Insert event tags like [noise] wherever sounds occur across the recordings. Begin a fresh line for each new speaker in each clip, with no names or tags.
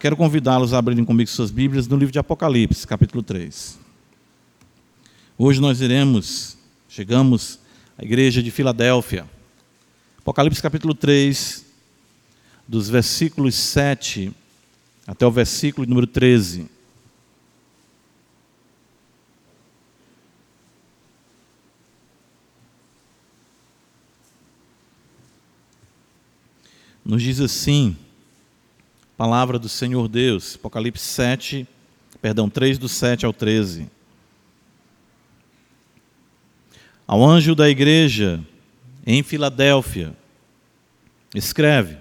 Quero convidá-los a abrirem comigo suas Bíblias no livro de Apocalipse, capítulo 3. Hoje nós iremos, chegamos à igreja de Filadélfia. Apocalipse capítulo 3, dos versículos 7 até o versículo número 13. Nos diz assim: Palavra do Senhor Deus, Apocalipse 7, perdão, 3 do 7 ao 13. Ao anjo da igreja em Filadélfia, escreve: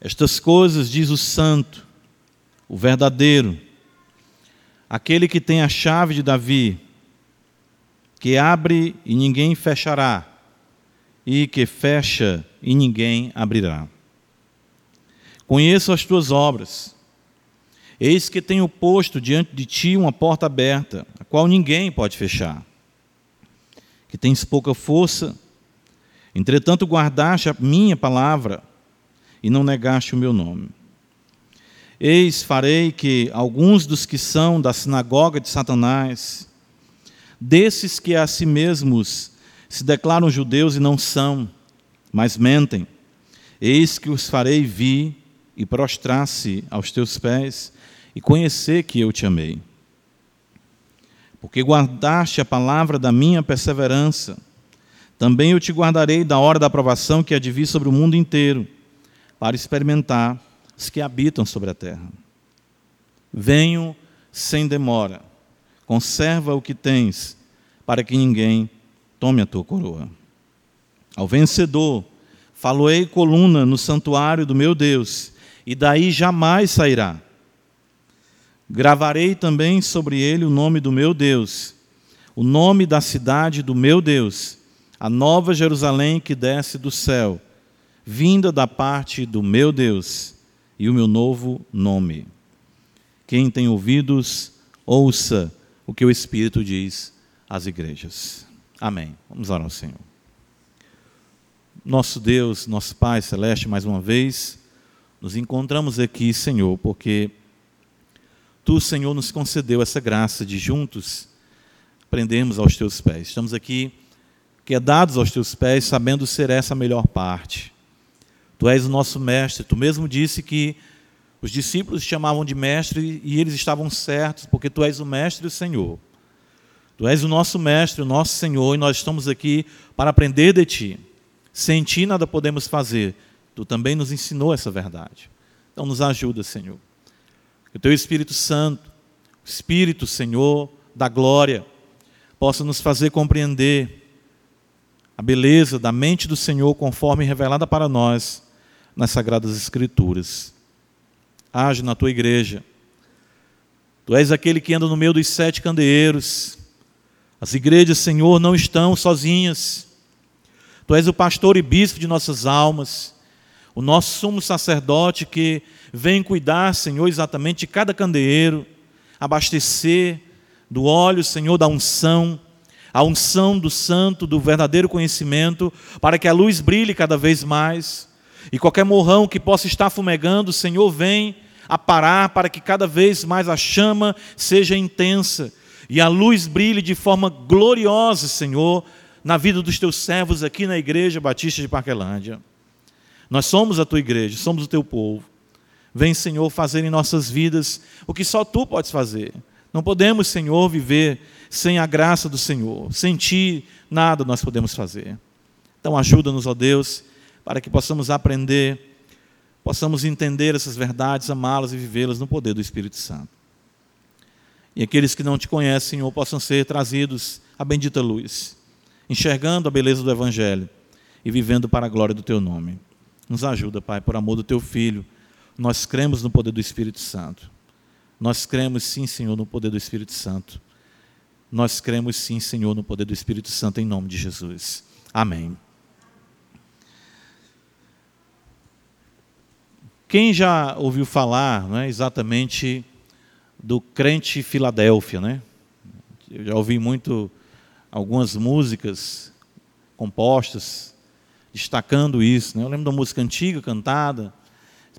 Estas coisas diz o santo, o verdadeiro, aquele que tem a chave de Davi, que abre e ninguém fechará, e que fecha e ninguém abrirá. Conheço as tuas obras. Eis que tenho posto diante de ti uma porta aberta, a qual ninguém pode fechar. Que tens pouca força, entretanto guardaste a minha palavra e não negaste o meu nome. Eis farei que alguns dos que são da sinagoga de Satanás, desses que a si mesmos se declaram judeus e não são, mas mentem, eis que os farei vir e prostrar-se aos teus pés e conhecer que eu te amei. Porque guardaste a palavra da minha perseverança, também eu te guardarei da hora da aprovação que há de vir sobre o mundo inteiro, para experimentar os que habitam sobre a terra. Venho sem demora, conserva o que tens, para que ninguém tome a tua coroa. Ao vencedor, faloei coluna no santuário do meu Deus, e daí jamais sairá. Gravarei também sobre ele o nome do meu Deus, o nome da cidade do meu Deus, a nova Jerusalém que desce do céu, vinda da parte do meu Deus, e o meu novo nome. Quem tem ouvidos, ouça o que o Espírito diz às igrejas. Amém. Vamos orar ao Senhor. Nosso Deus, nosso Pai Celeste, mais uma vez, nos encontramos aqui, Senhor, porque Tu, Senhor, nos concedeu essa graça de juntos aprendermos aos Teus pés. Estamos aqui quedados aos Teus pés, sabendo ser essa a melhor parte. Tu és o nosso mestre. Tu mesmo disse que os discípulos te chamavam de mestre e eles estavam certos, porque Tu és o mestre e o Senhor. Tu és o nosso mestre, o nosso Senhor, e nós estamos aqui para aprender de Ti. Sem Ti nada podemos fazer. Tu também nos ensinou essa verdade. Então nos ajuda, Senhor. Que o Teu Espírito Santo, o Espírito, Senhor, da glória, possa nos fazer compreender a beleza da mente do Senhor conforme revelada para nós nas Sagradas Escrituras. Age na Tua igreja. Tu és aquele que anda no meio dos sete candeeiros. As igrejas, Senhor, não estão sozinhas. Tu és o pastor e bispo de nossas almas o nosso sumo sacerdote que vem cuidar, Senhor, exatamente de cada candeeiro, abastecer do óleo, Senhor, da unção, a unção do santo, do verdadeiro conhecimento, para que a luz brilhe cada vez mais. E qualquer morrão que possa estar fumegando, Senhor, vem a parar para que cada vez mais a chama seja intensa e a luz brilhe de forma gloriosa, Senhor, na vida dos teus servos aqui na Igreja Batista de Parquelândia. Nós somos a tua igreja, somos o teu povo. Vem, Senhor, fazer em nossas vidas o que só tu podes fazer. Não podemos, Senhor, viver sem a graça do Senhor. Sem ti, nada nós podemos fazer. Então, ajuda-nos, ó Deus, para que possamos aprender, possamos entender essas verdades, amá-las e vivê-las no poder do Espírito Santo. E aqueles que não te conhecem, Senhor, possam ser trazidos à bendita luz, enxergando a beleza do Evangelho e vivendo para a glória do teu nome. Nos ajuda, Pai, por amor do teu filho. Nós cremos no poder do Espírito Santo. Nós cremos sim, Senhor, no poder do Espírito Santo. Nós cremos sim, Senhor, no poder do Espírito Santo, em nome de Jesus. Amém. Quem já ouviu falar né, exatamente do crente Filadélfia, né? Eu já ouvi muito algumas músicas compostas destacando isso. Né? Eu lembro da música antiga cantada,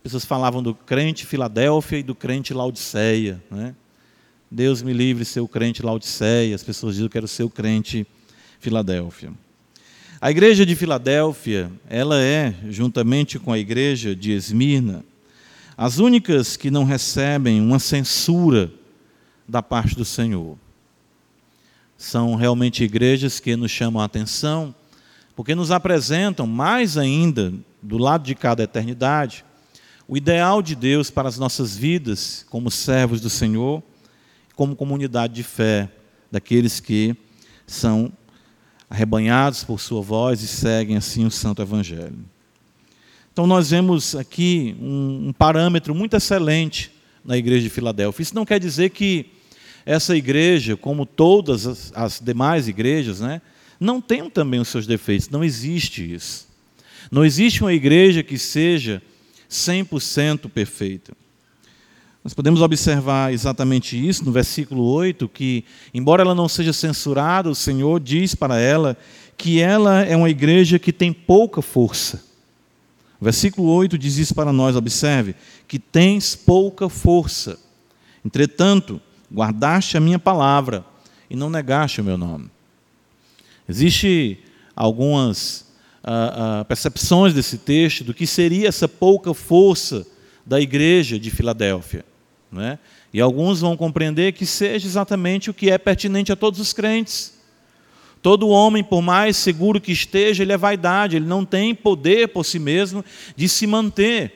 pessoas falavam do crente Filadélfia e do crente Laodiceia. Né? Deus me livre ser o crente Laodiceia. As pessoas dizem que era o seu crente Filadélfia. A igreja de Filadélfia, ela é, juntamente com a igreja de Esmirna, as únicas que não recebem uma censura da parte do Senhor. São realmente igrejas que nos chamam a atenção, porque nos apresentam mais ainda, do lado de cada eternidade, o ideal de Deus para as nossas vidas como servos do Senhor, como comunidade de fé, daqueles que são arrebanhados por sua voz e seguem assim o Santo Evangelho. Então, nós vemos aqui um, um parâmetro muito excelente na igreja de Filadélfia. Isso não quer dizer que essa igreja, como todas as, as demais igrejas, né, não tenham também os seus defeitos. Não existe isso. Não existe uma igreja que seja 100% perfeita. Nós podemos observar exatamente isso no versículo 8, que, embora ela não seja censurada, o Senhor diz para ela que ela é uma igreja que tem pouca força. O versículo 8 diz isso para nós, observe, que tens pouca força. Entretanto, guardaste a minha palavra e não negaste o meu nome. Existem algumas ah, ah, percepções desse texto do que seria essa pouca força da igreja de Filadélfia. Não é? E alguns vão compreender que seja exatamente o que é pertinente a todos os crentes. Todo homem, por mais seguro que esteja, ele é vaidade, ele não tem poder por si mesmo de se manter.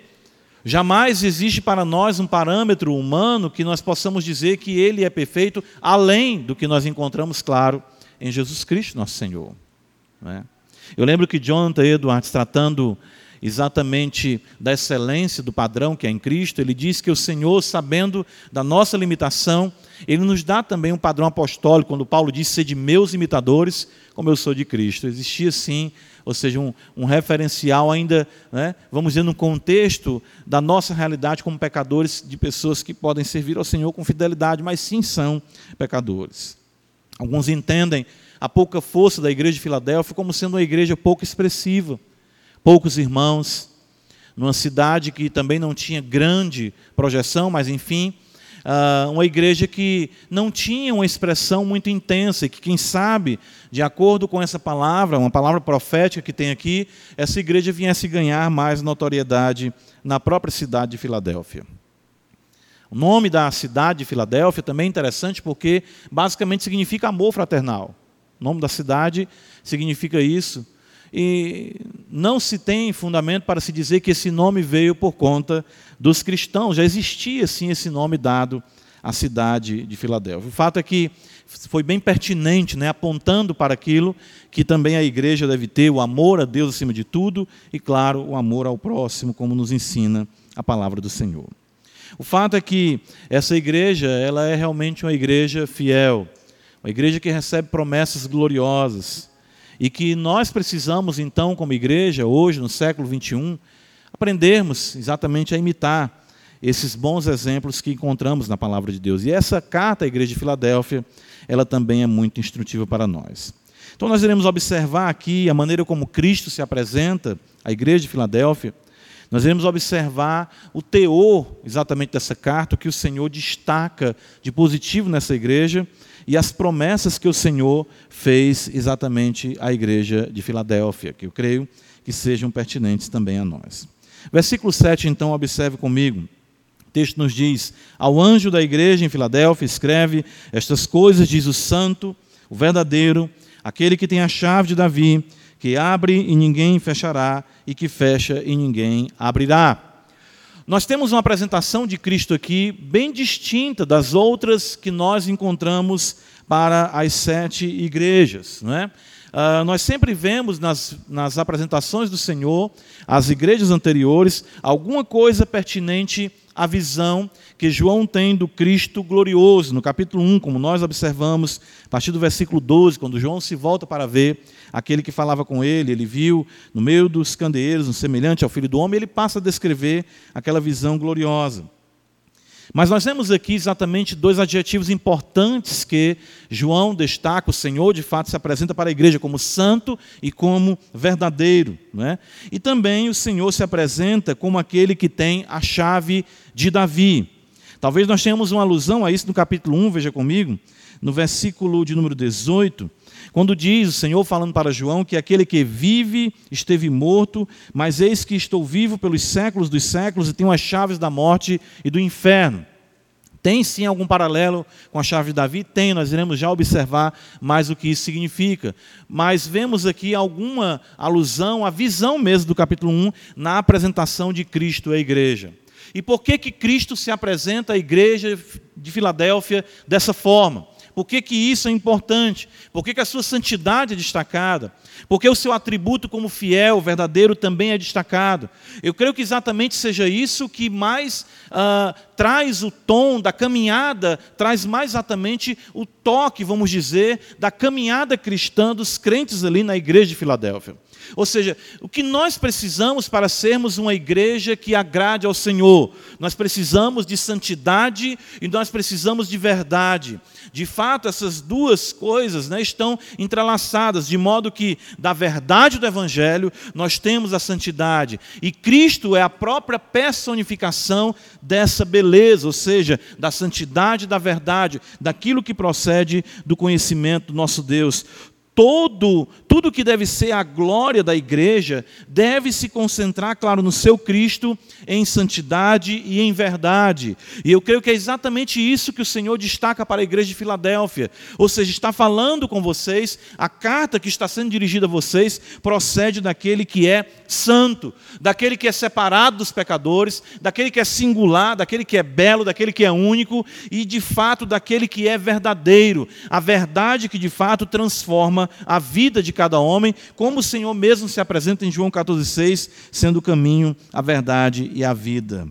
Jamais existe para nós um parâmetro humano que nós possamos dizer que ele é perfeito, além do que nós encontramos, claro, em Jesus Cristo, nosso Senhor. É? Eu lembro que Jonathan Edwards, tratando exatamente da excelência do padrão que é em Cristo, ele diz que o Senhor, sabendo da nossa limitação, ele nos dá também um padrão apostólico, quando Paulo diz ser de meus imitadores, como eu sou de Cristo. Existia sim, ou seja, um, um referencial ainda, né, vamos dizer, no contexto da nossa realidade como pecadores, de pessoas que podem servir ao Senhor com fidelidade, mas sim são pecadores. Alguns entendem a pouca força da igreja de Filadélfia como sendo uma igreja pouco expressiva poucos irmãos, numa cidade que também não tinha grande projeção, mas enfim, ah, uma igreja que não tinha uma expressão muito intensa e que, quem sabe, de acordo com essa palavra, uma palavra profética que tem aqui, essa igreja viesse ganhar mais notoriedade na própria cidade de Filadélfia. O nome da cidade de Filadélfia também é interessante porque basicamente significa amor fraternal. O nome da cidade significa isso. E não se tem fundamento para se dizer que esse nome veio por conta dos cristãos. Já existia, sim, esse nome dado à cidade de Filadélfia. O fato é que foi bem pertinente, né, apontando para aquilo que também a igreja deve ter, o amor a Deus acima de tudo e, claro, o amor ao próximo, como nos ensina a palavra do Senhor. O fato é que essa igreja, ela é realmente uma igreja fiel, uma igreja que recebe promessas gloriosas, e que nós precisamos, então, como igreja, hoje, no século 21, aprendermos exatamente a imitar esses bons exemplos que encontramos na palavra de Deus. E essa carta à igreja de Filadélfia, ela também é muito instrutiva para nós. Então, nós iremos observar aqui a maneira como Cristo se apresenta à igreja de Filadélfia. Nós iremos observar o teor exatamente dessa carta, o que o Senhor destaca de positivo nessa igreja e as promessas que o Senhor fez exatamente à igreja de Filadélfia, que eu creio que sejam pertinentes também a nós. Versículo 7, então, observe comigo. O texto nos diz: Ao anjo da igreja em Filadélfia, escreve: Estas coisas diz o santo, o verdadeiro, aquele que tem a chave de Davi, que abre e ninguém fechará, e que fecha e ninguém abrirá. Nós temos uma apresentação de Cristo aqui bem distinta das outras que nós encontramos para as sete igrejas. Não é? Uh, nós sempre vemos nas, nas apresentações do Senhor, as igrejas anteriores, alguma coisa pertinente à visão que João tem do Cristo glorioso. No capítulo 1, como nós observamos, a partir do versículo 12, quando João se volta para ver aquele que falava com ele, ele viu no meio dos candeeiros um semelhante ao filho do homem, ele passa a descrever aquela visão gloriosa. Mas nós temos aqui exatamente dois adjetivos importantes que João destaca. O Senhor, de fato, se apresenta para a igreja como santo e como verdadeiro. Não é? E também o Senhor se apresenta como aquele que tem a chave de Davi. Talvez nós tenhamos uma alusão a isso no capítulo 1, veja comigo, no versículo de número 18, quando diz o Senhor falando para João que aquele que vive esteve morto, mas eis que estou vivo pelos séculos dos séculos e tenho as chaves da morte e do inferno. Tem sim algum paralelo com a chave de Davi? Tem, nós iremos já observar mais o que isso significa. Mas vemos aqui alguma alusão à visão mesmo do capítulo 1 na apresentação de Cristo à igreja. E por que, que Cristo se apresenta à igreja de Filadélfia dessa forma? Por que, que isso é importante? Por que, que a sua santidade é destacada? Porque o seu atributo como fiel, verdadeiro, também é destacado. Eu creio que exatamente seja isso que mais uh, traz o tom da caminhada, traz mais exatamente o toque, vamos dizer, da caminhada cristã dos crentes ali na igreja de Filadélfia. Ou seja, o que nós precisamos para sermos uma igreja que agrade ao Senhor? Nós precisamos de santidade e nós precisamos de verdade. De fato, essas duas coisas né, estão entrelaçadas, de modo que da verdade do Evangelho nós temos a santidade. E Cristo é a própria personificação dessa beleza, ou seja, da santidade da verdade, daquilo que procede do conhecimento do nosso Deus todo, tudo que deve ser a glória da igreja, deve se concentrar, claro, no seu Cristo, em santidade e em verdade. E eu creio que é exatamente isso que o Senhor destaca para a igreja de Filadélfia. Ou seja, está falando com vocês, a carta que está sendo dirigida a vocês procede daquele que é santo, daquele que é separado dos pecadores, daquele que é singular, daquele que é belo, daquele que é único e, de fato, daquele que é verdadeiro. A verdade que, de fato, transforma a vida de cada homem, como o Senhor mesmo se apresenta em João 14,6, sendo o caminho, a verdade e a vida.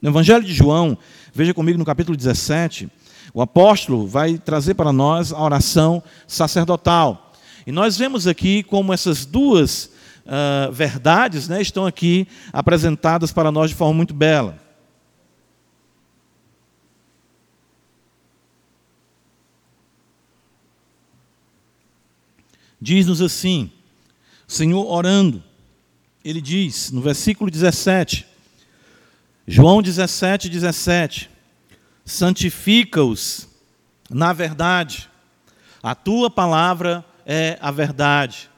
No Evangelho de João, veja comigo no capítulo 17, o apóstolo vai trazer para nós a oração sacerdotal. E nós vemos aqui como essas duas uh, verdades né, estão aqui apresentadas para nós de forma muito bela. Diz-nos assim: Senhor orando, ele diz no versículo 17, João 17, 17: santifica-os na verdade, a tua palavra é a verdade.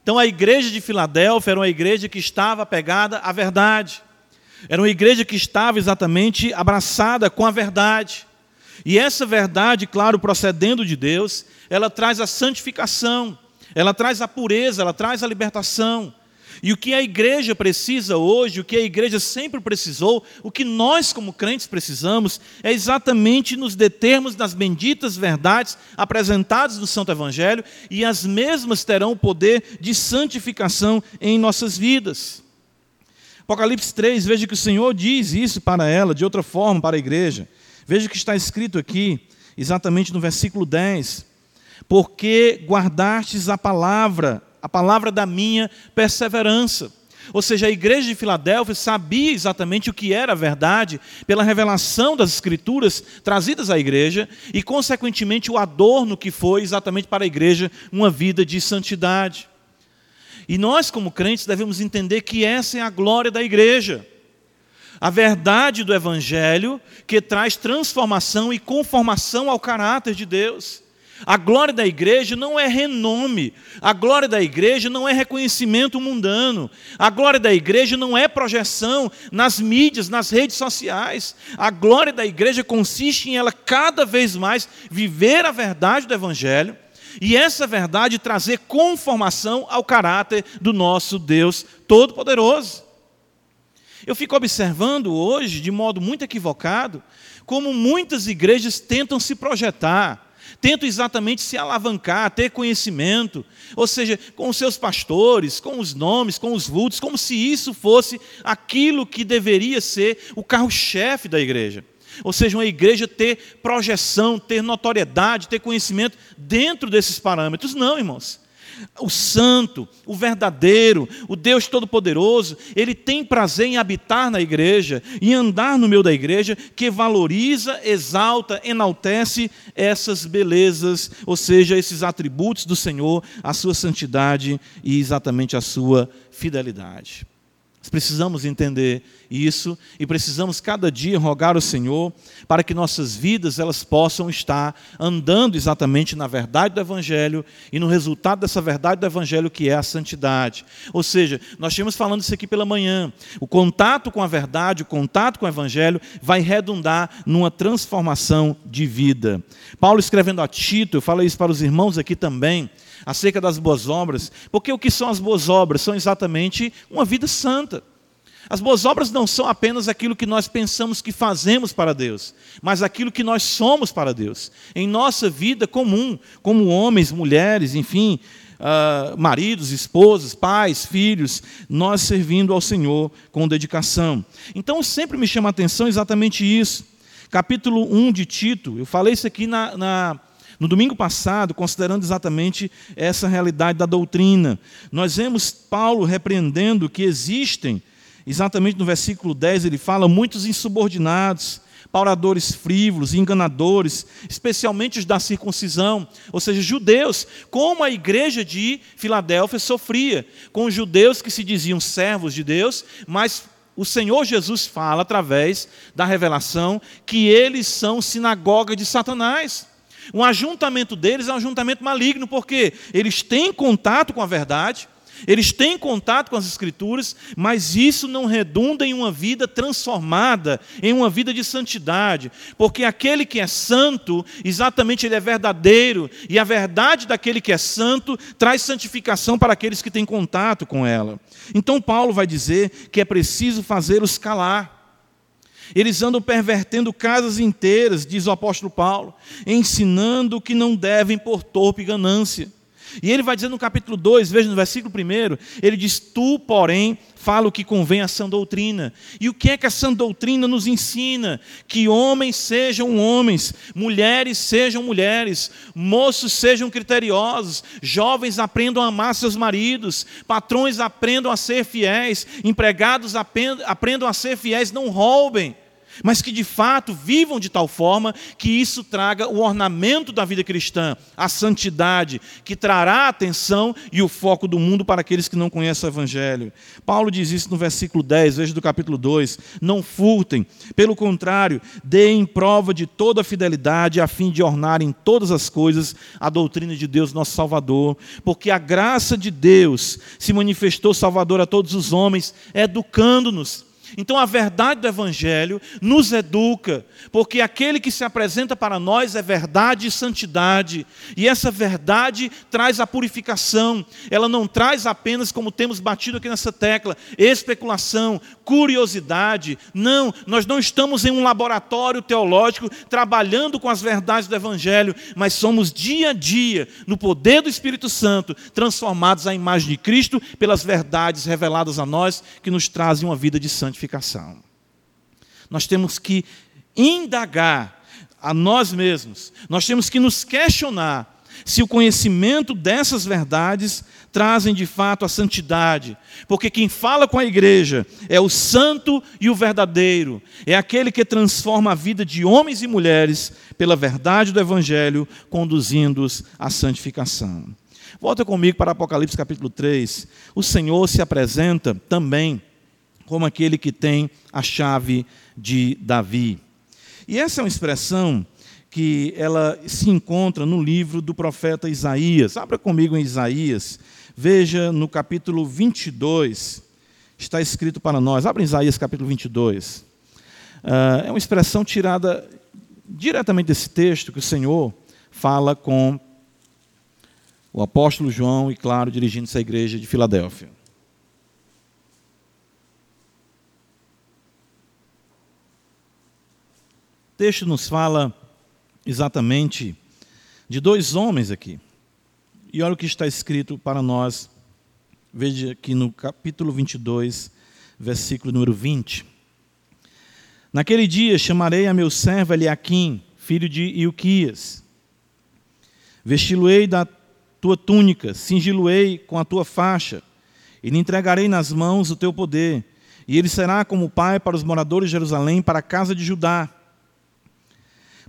Então a igreja de Filadélfia era uma igreja que estava pegada à verdade, era uma igreja que estava exatamente abraçada com a verdade. E essa verdade, claro, procedendo de Deus, ela traz a santificação, ela traz a pureza, ela traz a libertação. E o que a igreja precisa hoje, o que a igreja sempre precisou, o que nós como crentes precisamos, é exatamente nos determos das benditas verdades apresentadas no Santo Evangelho, e as mesmas terão o poder de santificação em nossas vidas. Apocalipse 3, veja que o Senhor diz isso para ela, de outra forma, para a igreja. Veja que está escrito aqui, exatamente no versículo 10 porque guardastes a palavra, a palavra da minha perseverança. Ou seja, a igreja de Filadélfia sabia exatamente o que era a verdade pela revelação das Escrituras trazidas à igreja e, consequentemente, o adorno que foi exatamente para a igreja uma vida de santidade. E nós, como crentes, devemos entender que essa é a glória da igreja. A verdade do Evangelho que traz transformação e conformação ao caráter de Deus. A glória da igreja não é renome, a glória da igreja não é reconhecimento mundano, a glória da igreja não é projeção nas mídias, nas redes sociais. A glória da igreja consiste em ela cada vez mais viver a verdade do Evangelho e essa verdade trazer conformação ao caráter do nosso Deus Todo-Poderoso. Eu fico observando hoje, de modo muito equivocado, como muitas igrejas tentam se projetar tentam exatamente se alavancar, ter conhecimento, ou seja, com os seus pastores, com os nomes, com os vultos, como se isso fosse aquilo que deveria ser o carro-chefe da igreja. Ou seja, uma igreja ter projeção, ter notoriedade, ter conhecimento dentro desses parâmetros. Não, irmãos. O santo, o verdadeiro, o Deus Todo-Poderoso, ele tem prazer em habitar na igreja e andar no meio da igreja, que valoriza, exalta, enaltece essas belezas, ou seja, esses atributos do Senhor, a sua santidade e exatamente a sua fidelidade. Precisamos entender isso e precisamos cada dia rogar ao Senhor para que nossas vidas elas possam estar andando exatamente na verdade do evangelho e no resultado dessa verdade do evangelho que é a santidade. Ou seja, nós tínhamos falando isso aqui pela manhã. O contato com a verdade, o contato com o evangelho vai redundar numa transformação de vida. Paulo escrevendo a Tito, eu falo isso para os irmãos aqui também, acerca das boas obras, porque o que são as boas obras? São exatamente uma vida santa. As boas obras não são apenas aquilo que nós pensamos que fazemos para Deus, mas aquilo que nós somos para Deus. Em nossa vida comum, como homens, mulheres, enfim, uh, maridos, esposas, pais, filhos, nós servindo ao Senhor com dedicação. Então sempre me chama a atenção exatamente isso. Capítulo 1 de Tito, eu falei isso aqui na, na no domingo passado, considerando exatamente essa realidade da doutrina, nós vemos Paulo repreendendo que existem, exatamente no versículo 10, ele fala, muitos insubordinados, pauradores frívolos, enganadores, especialmente os da circuncisão, ou seja, judeus, como a igreja de Filadélfia sofria, com judeus que se diziam servos de Deus, mas o Senhor Jesus fala através da revelação que eles são sinagoga de Satanás. Um ajuntamento deles é um ajuntamento maligno, porque eles têm contato com a verdade, eles têm contato com as Escrituras, mas isso não redunda em uma vida transformada, em uma vida de santidade, porque aquele que é santo, exatamente ele é verdadeiro, e a verdade daquele que é santo traz santificação para aqueles que têm contato com ela. Então, Paulo vai dizer que é preciso fazê-los calar. Eles andam pervertendo casas inteiras, diz o apóstolo Paulo, ensinando que não devem por torpe ganância. E ele vai dizer no capítulo 2, veja no versículo 1, ele diz: Tu, porém, fala o que convém à sã doutrina. E o que é que a sã doutrina nos ensina? Que homens sejam homens, mulheres sejam mulheres, moços sejam criteriosos, jovens aprendam a amar seus maridos, patrões aprendam a ser fiéis, empregados aprendam a ser fiéis, não roubem mas que de fato vivam de tal forma que isso traga o ornamento da vida cristã, a santidade, que trará a atenção e o foco do mundo para aqueles que não conhecem o Evangelho. Paulo diz isso no versículo 10, veja do capítulo 2: Não furtem, pelo contrário, deem prova de toda a fidelidade, a fim de ornar em todas as coisas a doutrina de Deus, nosso Salvador, porque a graça de Deus se manifestou salvador a todos os homens, educando-nos então a verdade do Evangelho nos educa, porque aquele que se apresenta para nós é verdade e santidade, e essa verdade traz a purificação, ela não traz apenas, como temos batido aqui nessa tecla, especulação, curiosidade. Não, nós não estamos em um laboratório teológico trabalhando com as verdades do Evangelho, mas somos dia a dia, no poder do Espírito Santo, transformados à imagem de Cristo pelas verdades reveladas a nós que nos trazem uma vida de santificação santificação. Nós temos que indagar a nós mesmos, nós temos que nos questionar se o conhecimento dessas verdades trazem de fato a santidade, porque quem fala com a igreja é o santo e o verdadeiro, é aquele que transforma a vida de homens e mulheres pela verdade do Evangelho, conduzindo-os à santificação. Volta comigo para Apocalipse capítulo 3. O Senhor se apresenta também como aquele que tem a chave de Davi. E essa é uma expressão que ela se encontra no livro do profeta Isaías. Abra comigo em Isaías. Veja no capítulo 22. Está escrito para nós. Abra em Isaías capítulo 22. Uh, é uma expressão tirada diretamente desse texto que o Senhor fala com o apóstolo João e, claro, dirigindo-se à igreja de Filadélfia. Texto nos fala exatamente de dois homens aqui. E olha o que está escrito para nós. Veja aqui no capítulo 22, versículo número 20. Naquele dia chamarei a meu servo Eliaquim, filho de Ilquias. Vesti-lo-ei da tua túnica, cingi-lo-ei com a tua faixa, e lhe entregarei nas mãos o teu poder, e ele será como pai para os moradores de Jerusalém, para a casa de Judá.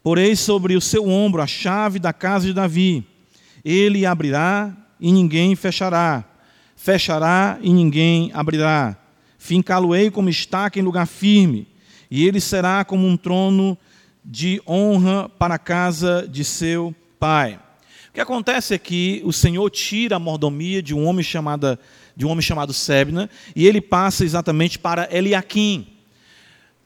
Porei sobre o seu ombro a chave da casa de Davi. Ele abrirá e ninguém fechará. Fechará e ninguém abrirá. Fincá-lo-ei como estaca em lugar firme, e ele será como um trono de honra para a casa de seu pai. O que acontece é que o Senhor tira a mordomia de um homem chamado, de um homem chamado Sebna e ele passa exatamente para Eliakim.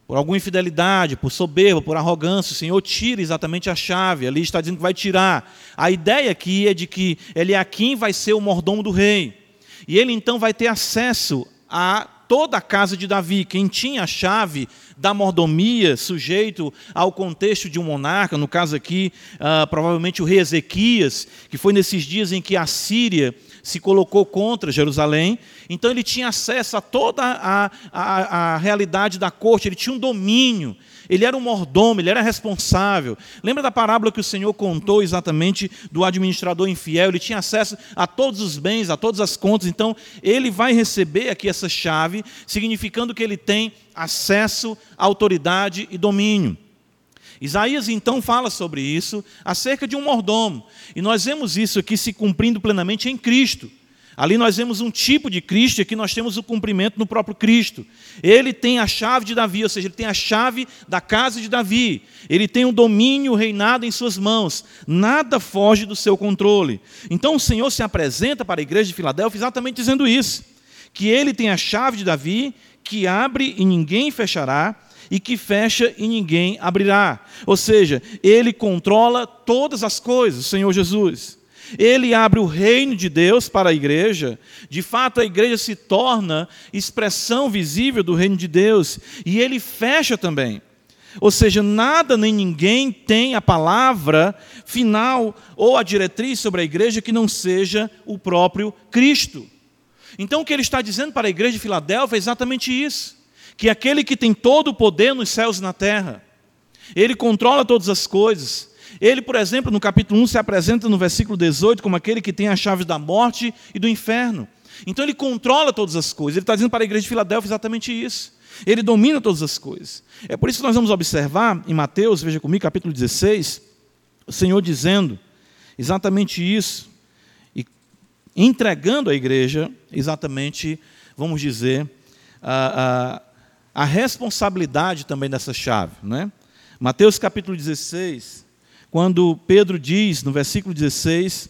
Por alguma infidelidade, por soberba, por arrogância, o Senhor tira exatamente a chave. Ali está dizendo que vai tirar. A ideia aqui é de que Eliakim vai ser o mordomo do rei. E ele então vai ter acesso a toda a casa de Davi. Quem tinha a chave da mordomia, sujeito ao contexto de um monarca, no caso aqui, uh, provavelmente o rei Ezequias, que foi nesses dias em que a Síria se colocou contra Jerusalém, então ele tinha acesso a toda a, a, a realidade da corte, ele tinha um domínio, ele era um mordomo, ele era responsável. Lembra da parábola que o Senhor contou exatamente do administrador infiel? Ele tinha acesso a todos os bens, a todas as contas. Então, ele vai receber aqui essa chave, significando que ele tem acesso, autoridade e domínio. Isaías então fala sobre isso, acerca de um mordomo. E nós vemos isso aqui se cumprindo plenamente em Cristo. Ali nós vemos um tipo de Cristo e aqui nós temos o cumprimento no próprio Cristo. Ele tem a chave de Davi, ou seja, ele tem a chave da casa de Davi. Ele tem o domínio, o reinado em suas mãos. Nada foge do seu controle. Então o Senhor se apresenta para a igreja de Filadélfia exatamente dizendo isso: que ele tem a chave de Davi, que abre e ninguém fechará, e que fecha e ninguém abrirá. Ou seja, ele controla todas as coisas, Senhor Jesus. Ele abre o reino de Deus para a igreja. De fato, a igreja se torna expressão visível do reino de Deus. E ele fecha também. Ou seja, nada nem ninguém tem a palavra final ou a diretriz sobre a igreja que não seja o próprio Cristo. Então, o que ele está dizendo para a igreja de Filadélfia é exatamente isso: que aquele que tem todo o poder nos céus e na terra, ele controla todas as coisas, ele, por exemplo, no capítulo 1 se apresenta no versículo 18 como aquele que tem a chave da morte e do inferno. Então ele controla todas as coisas. Ele está dizendo para a igreja de Filadélfia exatamente isso. Ele domina todas as coisas. É por isso que nós vamos observar em Mateus, veja comigo, capítulo 16, o Senhor dizendo exatamente isso e entregando à igreja exatamente, vamos dizer, a, a, a responsabilidade também dessa chave. Né? Mateus capítulo 16, quando Pedro diz no versículo 16: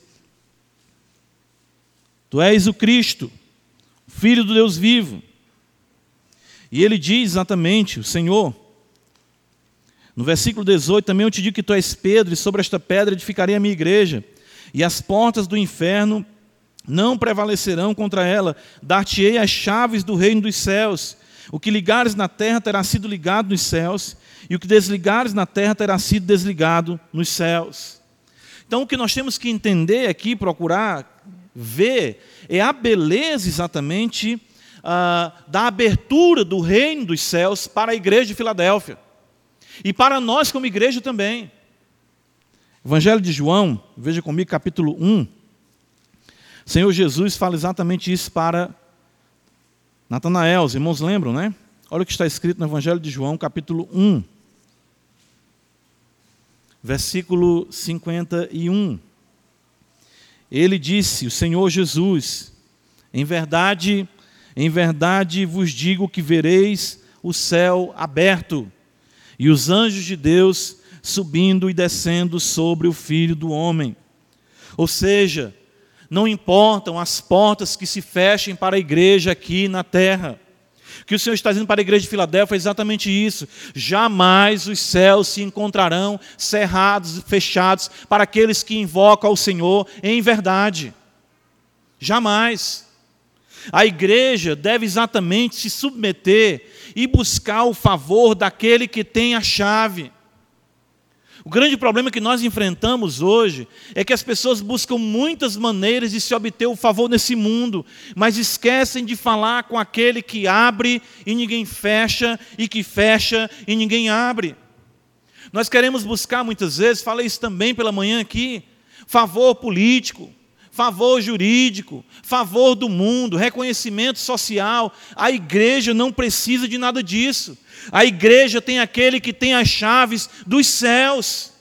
Tu és o Cristo, Filho do Deus vivo. E ele diz exatamente: O Senhor. No versículo 18 também eu te digo que tu és Pedro, e sobre esta pedra edificarei a minha igreja, e as portas do inferno não prevalecerão contra ela. Dar-te-ei as chaves do reino dos céus. O que ligares na terra terá sido ligado nos céus, e o que desligares na terra terá sido desligado nos céus. Então, o que nós temos que entender aqui, procurar ver, é a beleza exatamente ah, da abertura do reino dos céus para a igreja de Filadélfia. E para nós, como igreja também. Evangelho de João, veja comigo, capítulo 1. Senhor Jesus fala exatamente isso para Natanael. Os irmãos lembram, né? Olha o que está escrito no Evangelho de João, capítulo 1 versículo 51. Ele disse: O Senhor Jesus, em verdade, em verdade vos digo que vereis o céu aberto e os anjos de Deus subindo e descendo sobre o filho do homem. Ou seja, não importam as portas que se fechem para a igreja aqui na terra que o Senhor está dizendo para a igreja de Filadélfia é exatamente isso. Jamais os céus se encontrarão cerrados, fechados para aqueles que invocam ao Senhor em verdade. Jamais. A igreja deve exatamente se submeter e buscar o favor daquele que tem a chave. O grande problema que nós enfrentamos hoje é que as pessoas buscam muitas maneiras de se obter o favor nesse mundo, mas esquecem de falar com aquele que abre e ninguém fecha, e que fecha e ninguém abre. Nós queremos buscar muitas vezes, falei isso também pela manhã aqui, favor político, favor jurídico, favor do mundo, reconhecimento social. A igreja não precisa de nada disso. A igreja tem aquele que tem as chaves dos céus.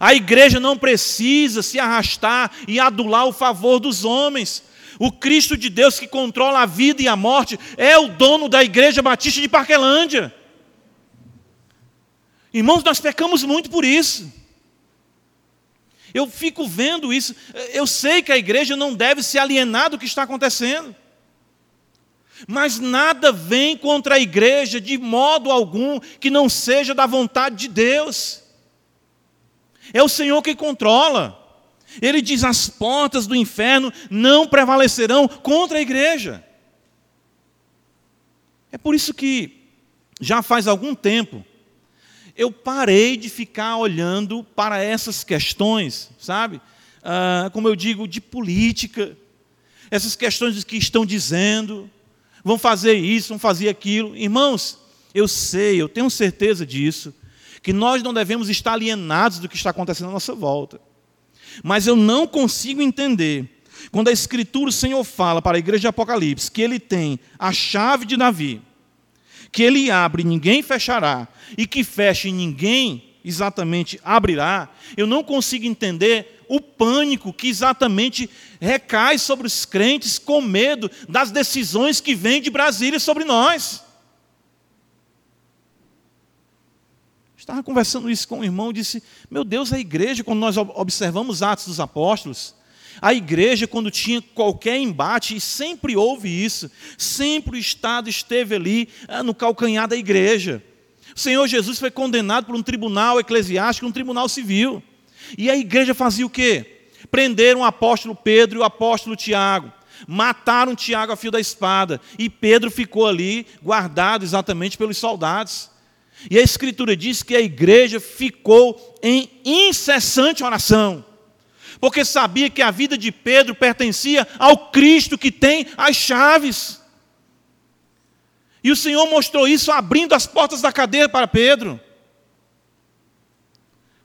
A igreja não precisa se arrastar e adular o favor dos homens. O Cristo de Deus que controla a vida e a morte é o dono da igreja batista de Parquelândia. Irmãos, nós pecamos muito por isso. Eu fico vendo isso. Eu sei que a igreja não deve se alienar do que está acontecendo. Mas nada vem contra a igreja de modo algum que não seja da vontade de Deus. É o Senhor quem controla. Ele diz: as portas do inferno não prevalecerão contra a igreja. É por isso que, já faz algum tempo, eu parei de ficar olhando para essas questões, sabe? Ah, como eu digo, de política, essas questões que estão dizendo, vão fazer isso, vão fazer aquilo. Irmãos, eu sei, eu tenho certeza disso, que nós não devemos estar alienados do que está acontecendo à nossa volta. Mas eu não consigo entender, quando a Escritura, o Senhor fala para a igreja de Apocalipse, que ele tem a chave de Davi, que ele abre e ninguém fechará, e que fecha e ninguém exatamente abrirá, eu não consigo entender o pânico que exatamente recai sobre os crentes com medo das decisões que vêm de Brasília sobre nós. Estava conversando isso com um irmão e disse: Meu Deus, a igreja, quando nós observamos Atos dos Apóstolos, a igreja, quando tinha qualquer embate, e sempre houve isso, sempre o Estado esteve ali ah, no calcanhar da igreja. O Senhor Jesus foi condenado por um tribunal eclesiástico, um tribunal civil. E a igreja fazia o quê? Prenderam o apóstolo Pedro e o apóstolo Tiago. Mataram Tiago a fio da espada. E Pedro ficou ali, guardado exatamente pelos soldados. E a Escritura diz que a igreja ficou em incessante oração porque sabia que a vida de Pedro pertencia ao Cristo que tem as chaves. E o Senhor mostrou isso abrindo as portas da cadeia para Pedro.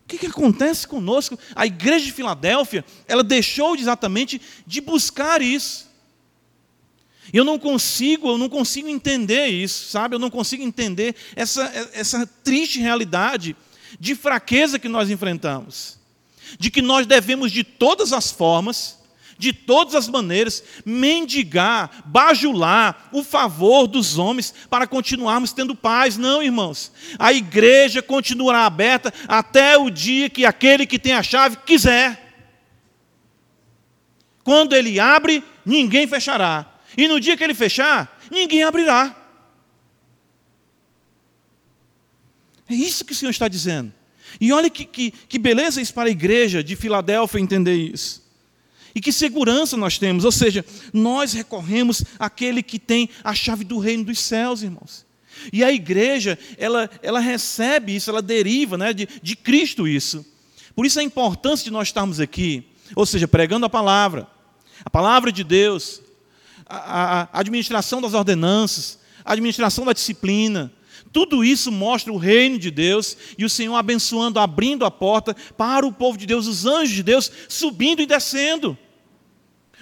O que, que acontece conosco? A igreja de Filadélfia, ela deixou exatamente de buscar isso. Eu não consigo, eu não consigo entender isso, sabe? Eu não consigo entender essa, essa triste realidade de fraqueza que nós enfrentamos de que nós devemos, de todas as formas, de todas as maneiras, mendigar, bajular o favor dos homens para continuarmos tendo paz. Não, irmãos. A igreja continuará aberta até o dia que aquele que tem a chave quiser. Quando ele abre, ninguém fechará. E no dia que ele fechar, ninguém abrirá. É isso que o Senhor está dizendo. E olha que, que, que beleza isso para a igreja de Filadélfia entender isso. E que segurança nós temos, ou seja, nós recorremos àquele que tem a chave do reino dos céus, irmãos. E a igreja, ela, ela recebe isso, ela deriva né, de, de Cristo isso. Por isso a importância de nós estarmos aqui, ou seja, pregando a palavra, a palavra de Deus, a, a, a administração das ordenanças, a administração da disciplina, tudo isso mostra o reino de Deus e o Senhor abençoando, abrindo a porta para o povo de Deus, os anjos de Deus subindo e descendo.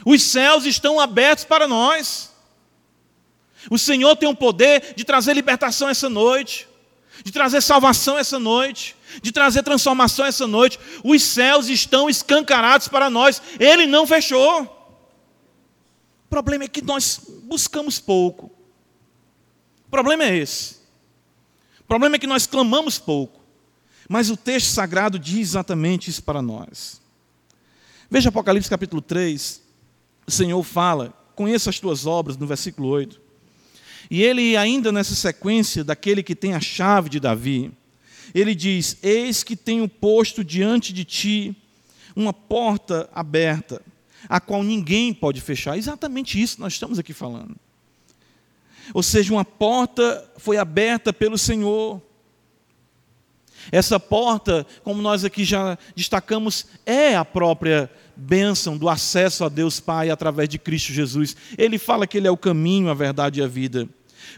Os céus estão abertos para nós. O Senhor tem o poder de trazer libertação essa noite, de trazer salvação essa noite, de trazer transformação essa noite. Os céus estão escancarados para nós, Ele não fechou. O problema é que nós buscamos pouco. O problema é esse problema é que nós clamamos pouco. Mas o texto sagrado diz exatamente isso para nós. Veja Apocalipse capítulo 3. O Senhor fala: Conheça as tuas obras, no versículo 8. E ele, ainda nessa sequência daquele que tem a chave de Davi, ele diz: Eis que tenho posto diante de ti uma porta aberta, a qual ninguém pode fechar. Exatamente isso nós estamos aqui falando. Ou seja, uma porta foi aberta pelo Senhor. Essa porta, como nós aqui já destacamos, é a própria bênção do acesso a Deus Pai através de Cristo Jesus. Ele fala que Ele é o caminho, a verdade e a vida.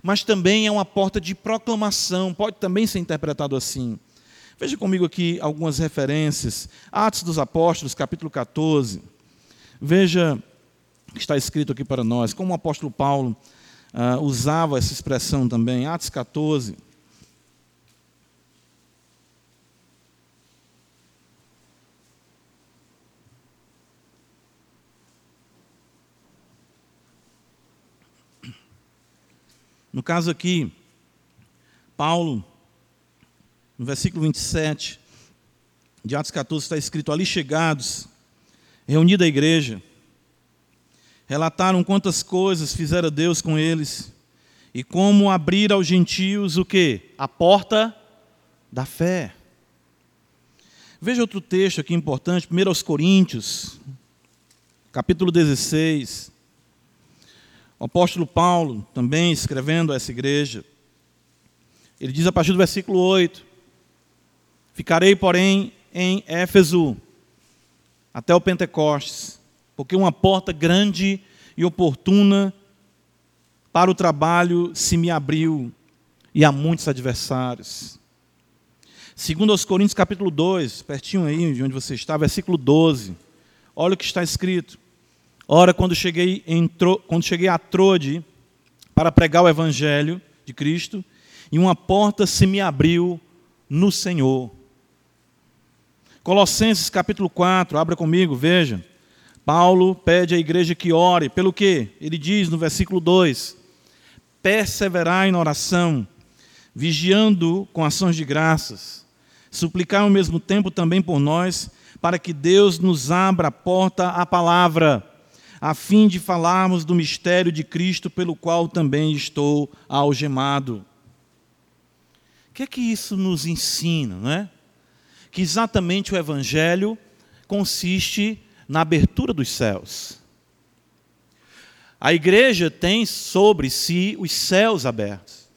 Mas também é uma porta de proclamação, pode também ser interpretado assim. Veja comigo aqui algumas referências. Atos dos Apóstolos, capítulo 14, Veja o que está escrito aqui para nós, como o apóstolo Paulo uh, usava essa expressão também, Atos 14. No caso aqui, Paulo, no versículo 27 de Atos 14, está escrito: Ali chegados, reunida a igreja, relataram quantas coisas fizera Deus com eles e como abrir aos gentios o que? A porta da fé. Veja outro texto aqui importante, 1 aos Coríntios, capítulo 16. O apóstolo Paulo, também escrevendo a essa igreja, ele diz a partir do versículo 8: Ficarei, porém, em Éfeso até o Pentecostes, porque uma porta grande e oportuna para o trabalho se me abriu e há muitos adversários. Segundo aos Coríntios capítulo 2, pertinho aí de onde você está, versículo 12. Olha o que está escrito. Ora, quando cheguei, em, quando cheguei a Trode para pregar o Evangelho de Cristo, e uma porta se me abriu no Senhor. Colossenses capítulo 4, abra comigo, veja. Paulo pede à igreja que ore, pelo quê? Ele diz no versículo 2: perseverai na oração, vigiando com ações de graças, suplicar ao mesmo tempo também por nós, para que Deus nos abra a porta à palavra a fim de falarmos do mistério de Cristo, pelo qual também estou algemado. O que é que isso nos ensina, não é? Que exatamente o Evangelho consiste na abertura dos céus. A igreja tem sobre si os céus abertos.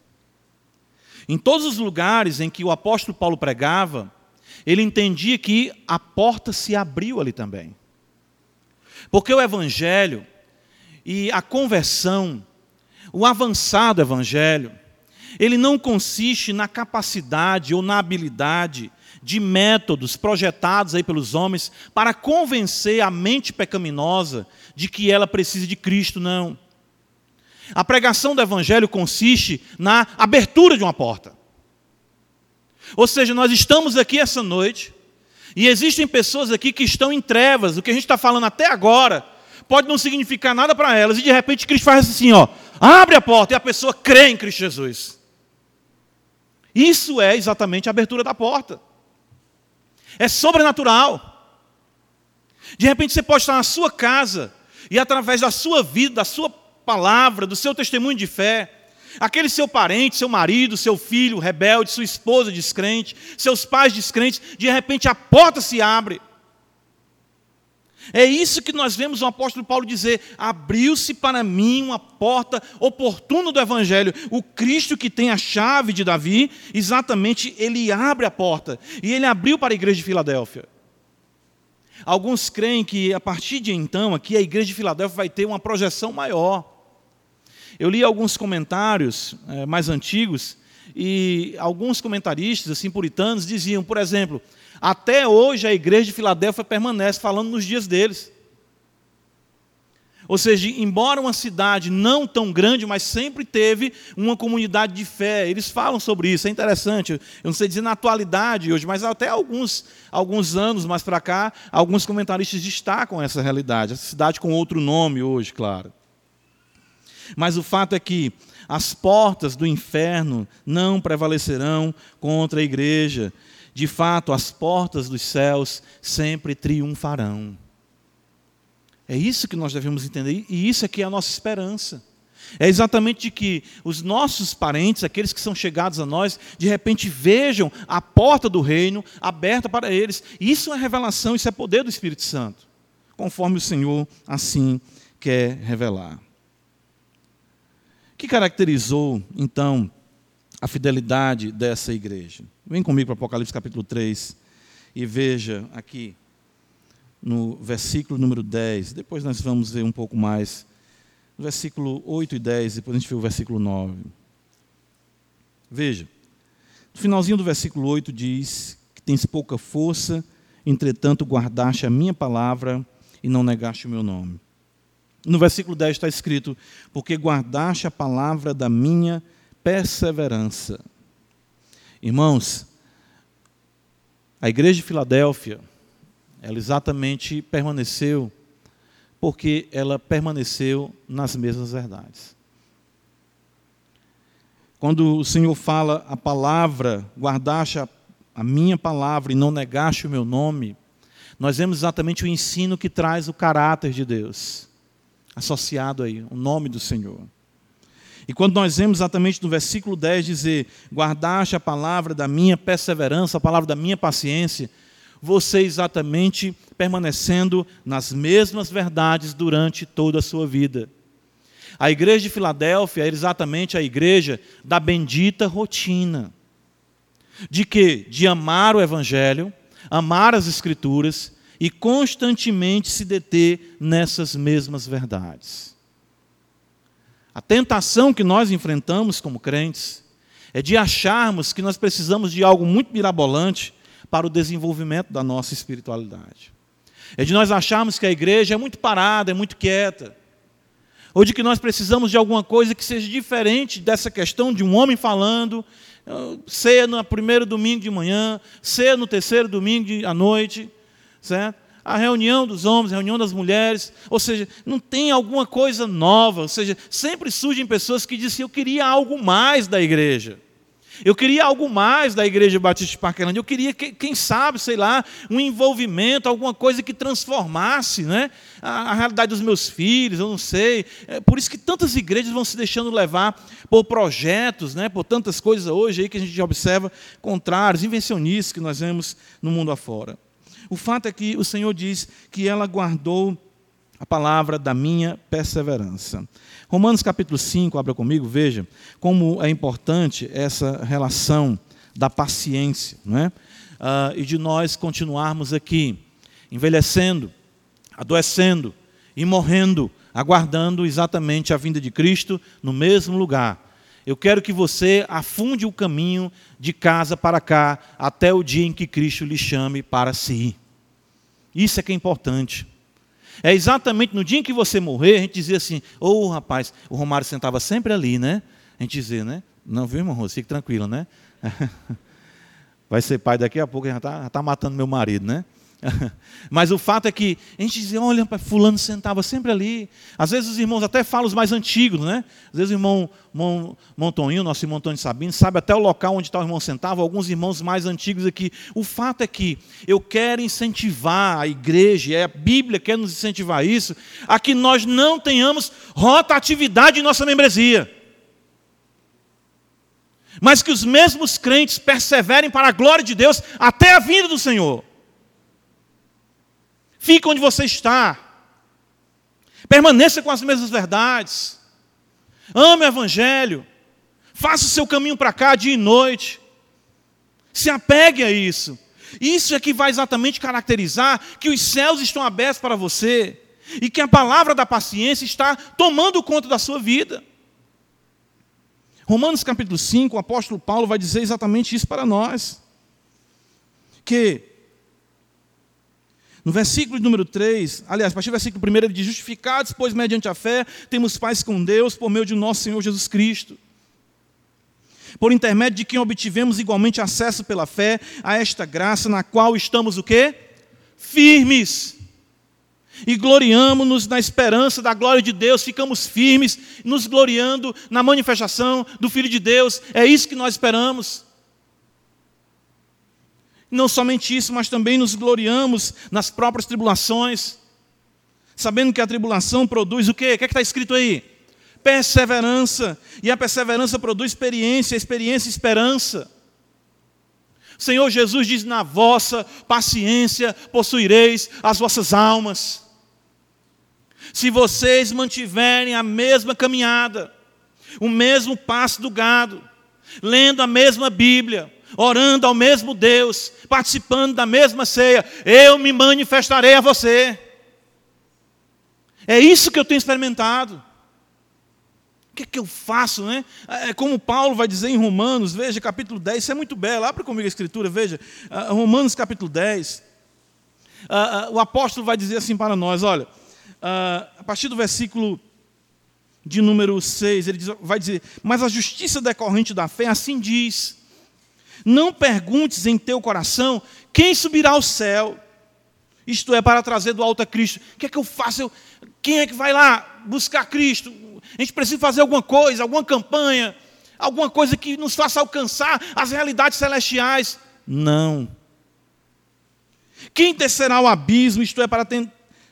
Em todos os lugares em que o apóstolo Paulo pregava, ele entendia que a porta se abriu ali também. Porque o Evangelho e a conversão, o avançado Evangelho, ele não consiste na capacidade ou na habilidade de métodos projetados aí pelos homens para convencer a mente pecaminosa de que ela precisa de Cristo, não. A pregação do Evangelho consiste na abertura de uma porta. Ou seja, nós estamos aqui essa noite e existem pessoas aqui que estão em trevas. O que a gente está falando até agora pode não significar nada para elas. E de repente Cristo faz assim, ó, abre a porta e a pessoa crê em Cristo Jesus. Isso é exatamente a abertura da porta. É sobrenatural. De repente você pode estar na sua casa e através da sua vida, da sua palavra, do seu testemunho de fé, Aquele seu parente, seu marido, seu filho rebelde, sua esposa descrente, seus pais descrentes, de repente a porta se abre. É isso que nós vemos o apóstolo Paulo dizer: abriu-se para mim uma porta oportuna do Evangelho. O Cristo que tem a chave de Davi, exatamente ele abre a porta. E ele abriu para a igreja de Filadélfia. Alguns creem que a partir de então, aqui a igreja de Filadélfia vai ter uma projeção maior. Eu li alguns comentários é, mais antigos e alguns comentaristas, assim, puritanos, diziam, por exemplo, até hoje a igreja de Filadélfia permanece falando nos dias deles. Ou seja, embora uma cidade não tão grande, mas sempre teve uma comunidade de fé. Eles falam sobre isso, é interessante. Eu não sei dizer na atualidade hoje, mas até alguns, alguns anos mais para cá, alguns comentaristas destacam essa realidade. Essa cidade com outro nome hoje, claro. Mas o fato é que as portas do inferno não prevalecerão contra a igreja. De fato, as portas dos céus sempre triunfarão. É isso que nós devemos entender, e isso aqui é a nossa esperança. É exatamente de que os nossos parentes, aqueles que são chegados a nós, de repente vejam a porta do reino aberta para eles. Isso é revelação, isso é poder do Espírito Santo, conforme o Senhor assim quer revelar que caracterizou, então, a fidelidade dessa igreja? Vem comigo para Apocalipse capítulo 3 e veja aqui no versículo número 10. Depois nós vamos ver um pouco mais. No versículo 8 e 10, depois a gente vê o versículo 9. Veja, no finalzinho do versículo 8 diz que tens pouca força, entretanto guardaste a minha palavra e não negaste o meu nome. No versículo 10 está escrito: Porque guardaste a palavra da minha perseverança. Irmãos, a igreja de Filadélfia, ela exatamente permaneceu porque ela permaneceu nas mesmas verdades. Quando o Senhor fala a palavra, guardaste a, minha palavra e não negaste o meu nome, nós vemos exatamente o ensino que traz o caráter de Deus, associado aí, o nome do Senhor. E quando nós vemos exatamente no versículo 10 dizer: Guardaste a palavra da minha perseverança, a palavra da minha paciência, você exatamente permanecendo nas mesmas verdades durante toda a sua vida. A igreja de Filadélfia era exatamente a igreja da bendita rotina. De que? De amar o Evangelho, amar as Escrituras e constantemente se deter nessas mesmas verdades. A tentação que nós enfrentamos como crentes é de acharmos que nós precisamos de algo muito mirabolante para o desenvolvimento da nossa espiritualidade. É de nós acharmos que a igreja é muito parada, é muito quieta. Ou de que nós precisamos de alguma coisa que seja diferente dessa questão de um homem falando, ceia no primeiro domingo de manhã, ceia no terceiro domingo à noite, certo? A reunião dos homens, a reunião das mulheres, ou seja, não tem alguma coisa nova, ou seja, sempre surgem pessoas que dizem: Eu queria algo mais da igreja. Eu queria algo mais da Igreja Batista de Parquelândia. Eu queria, quem sabe, sei lá, um envolvimento, alguma coisa que transformasse né, a, a realidade dos meus filhos, eu não sei. É por isso que tantas igrejas vão se deixando levar por projetos, né, por tantas coisas hoje aí que a gente observa contrários, invencionistas que nós vemos no mundo afora. O fato é que o Senhor diz que ela guardou a palavra da minha perseverança. Romanos capítulo 5, abra comigo, veja como é importante essa relação da paciência, não é? Ah, e de nós continuarmos aqui, envelhecendo, adoecendo e morrendo, aguardando exatamente a vinda de Cristo no mesmo lugar. Eu quero que você afunde o caminho de casa para cá até o dia em que Cristo lhe chame para si. Isso é que é importante. É exatamente no dia em que você morrer, a gente dizia assim: Ô oh, rapaz, o Romário sentava sempre ali, né? A gente dizia, né? Não, viu, irmão Rose? Fique tranquilo, né? [laughs] Vai ser pai daqui a pouco, já está tá matando meu marido, né? [laughs] Mas o fato é que a gente dizia, olha, fulano sentava sempre ali. Às vezes os irmãos até falam os mais antigos, né? Às vezes o irmão Montoninho, nosso irmão Antônio Sabino, sabe até o local onde tal irmão sentava, alguns irmãos mais antigos aqui. O fato é que eu quero incentivar a igreja, a Bíblia quer nos incentivar isso, a que nós não tenhamos rotatividade em nossa membresia. Mas que os mesmos crentes perseverem para a glória de Deus até a vinda do Senhor. Fique onde você está. Permaneça com as mesmas verdades. Ame o Evangelho. Faça o seu caminho para cá dia e noite. Se apegue a isso. Isso é que vai exatamente caracterizar que os céus estão abertos para você e que a palavra da paciência está tomando conta da sua vida. Romanos capítulo 5, o apóstolo Paulo vai dizer exatamente isso para nós. Que no versículo número 3, aliás, a partir do versículo 1, ele diz: Justificados, pois, mediante a fé, temos paz com Deus por meio de nosso Senhor Jesus Cristo. Por intermédio de quem obtivemos igualmente acesso pela fé a esta graça, na qual estamos o quê? Firmes. E gloriamos-nos na esperança da glória de Deus, ficamos firmes, nos gloriando na manifestação do Filho de Deus. É isso que nós esperamos. Não somente isso, mas também nos gloriamos nas próprias tribulações, sabendo que a tribulação produz o quê? O que é está escrito aí? Perseverança. E a perseverança produz experiência, experiência, esperança. O Senhor Jesus diz: na vossa paciência possuireis as vossas almas. Se vocês mantiverem a mesma caminhada, o mesmo passo do gado, lendo a mesma Bíblia, orando ao mesmo Deus, participando da mesma ceia, eu me manifestarei a você. É isso que eu tenho experimentado. O que é que eu faço, né? É como Paulo vai dizer em Romanos, veja, capítulo 10, isso é muito belo, abre comigo a escritura, veja, ah, Romanos capítulo 10. uh, uh, o apóstolo vai dizer assim para nós: olha, a partir do versículo de número 6, ele vai dizer: Mas a justiça decorrente da fé assim diz: Não perguntes em teu coração quem subirá ao céu, isto é, para trazer do alto a Cristo. O que é que eu faço? Eu, quem é que vai lá buscar Cristo? A gente precisa fazer alguma coisa, alguma campanha, alguma coisa que nos faça alcançar as realidades celestiais. Não. Quem descerá ao abismo, isto é, para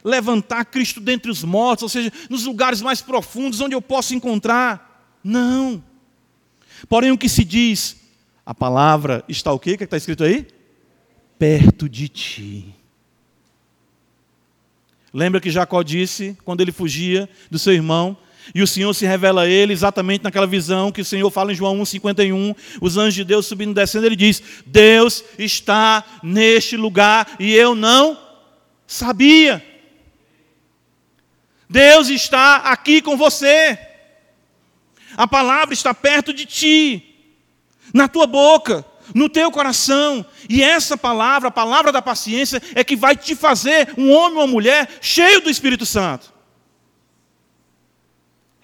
levantar Cristo dentre os mortos, ou seja, nos lugares mais profundos onde eu posso encontrar? Não. Porém, o que se diz, a palavra está o quê? O que é está escrito aí? Perto de ti. Lembra que Jacó disse, quando ele fugia do seu irmão, e o Senhor se revela a ele exatamente naquela visão que o Senhor fala em João 1,51. Os anjos de Deus subindo e descendo, ele diz: Deus está neste lugar e eu não sabia. Deus está aqui com você. A palavra está perto de ti, na tua boca, no teu coração. E essa palavra, a palavra da paciência, é que vai te fazer um homem ou uma mulher cheio do Espírito Santo.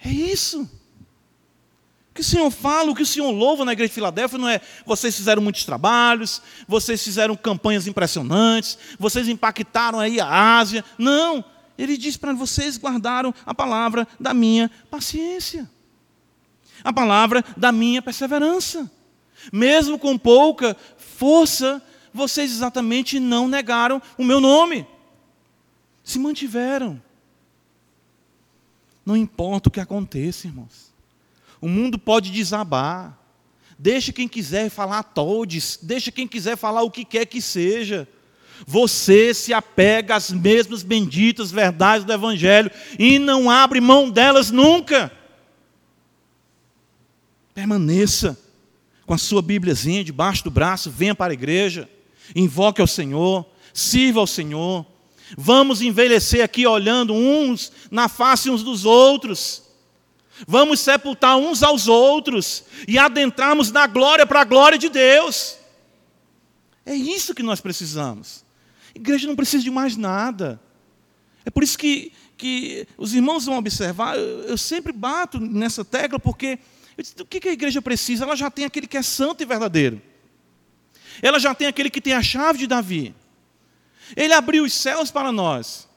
É isso. O que o Senhor fala, o que o Senhor louva na igreja de Filadélfia não é vocês fizeram muitos trabalhos, vocês fizeram campanhas impressionantes, vocês impactaram aí a Ásia. Não. Ele diz para vocês guardaram a palavra da minha paciência. A palavra da minha perseverança. Mesmo com pouca força, vocês exatamente não negaram o meu nome. Se mantiveram. Não importa o que aconteça, irmãos. O mundo pode desabar. Deixa quem quiser falar todes, deixa quem quiser falar o que quer que seja. Você se apega às mesmas benditas verdades do Evangelho e não abre mão delas nunca. Permaneça com a sua Bíbliazinha debaixo do braço, venha para a igreja, invoque ao Senhor, sirva ao Senhor, Vamos envelhecer aqui olhando uns na face uns dos outros. Vamos sepultar uns aos outros e adentrarmos na glória para a glória de Deus. É isso que nós precisamos. A igreja não precisa de mais nada. É por isso que, que os irmãos vão observar, eu, eu sempre bato nessa tecla, porque disse, o que a igreja precisa? Ela já tem aquele que é santo e verdadeiro. Ela já tem aquele que tem a chave de Davi. Ele abriu os céus para nós.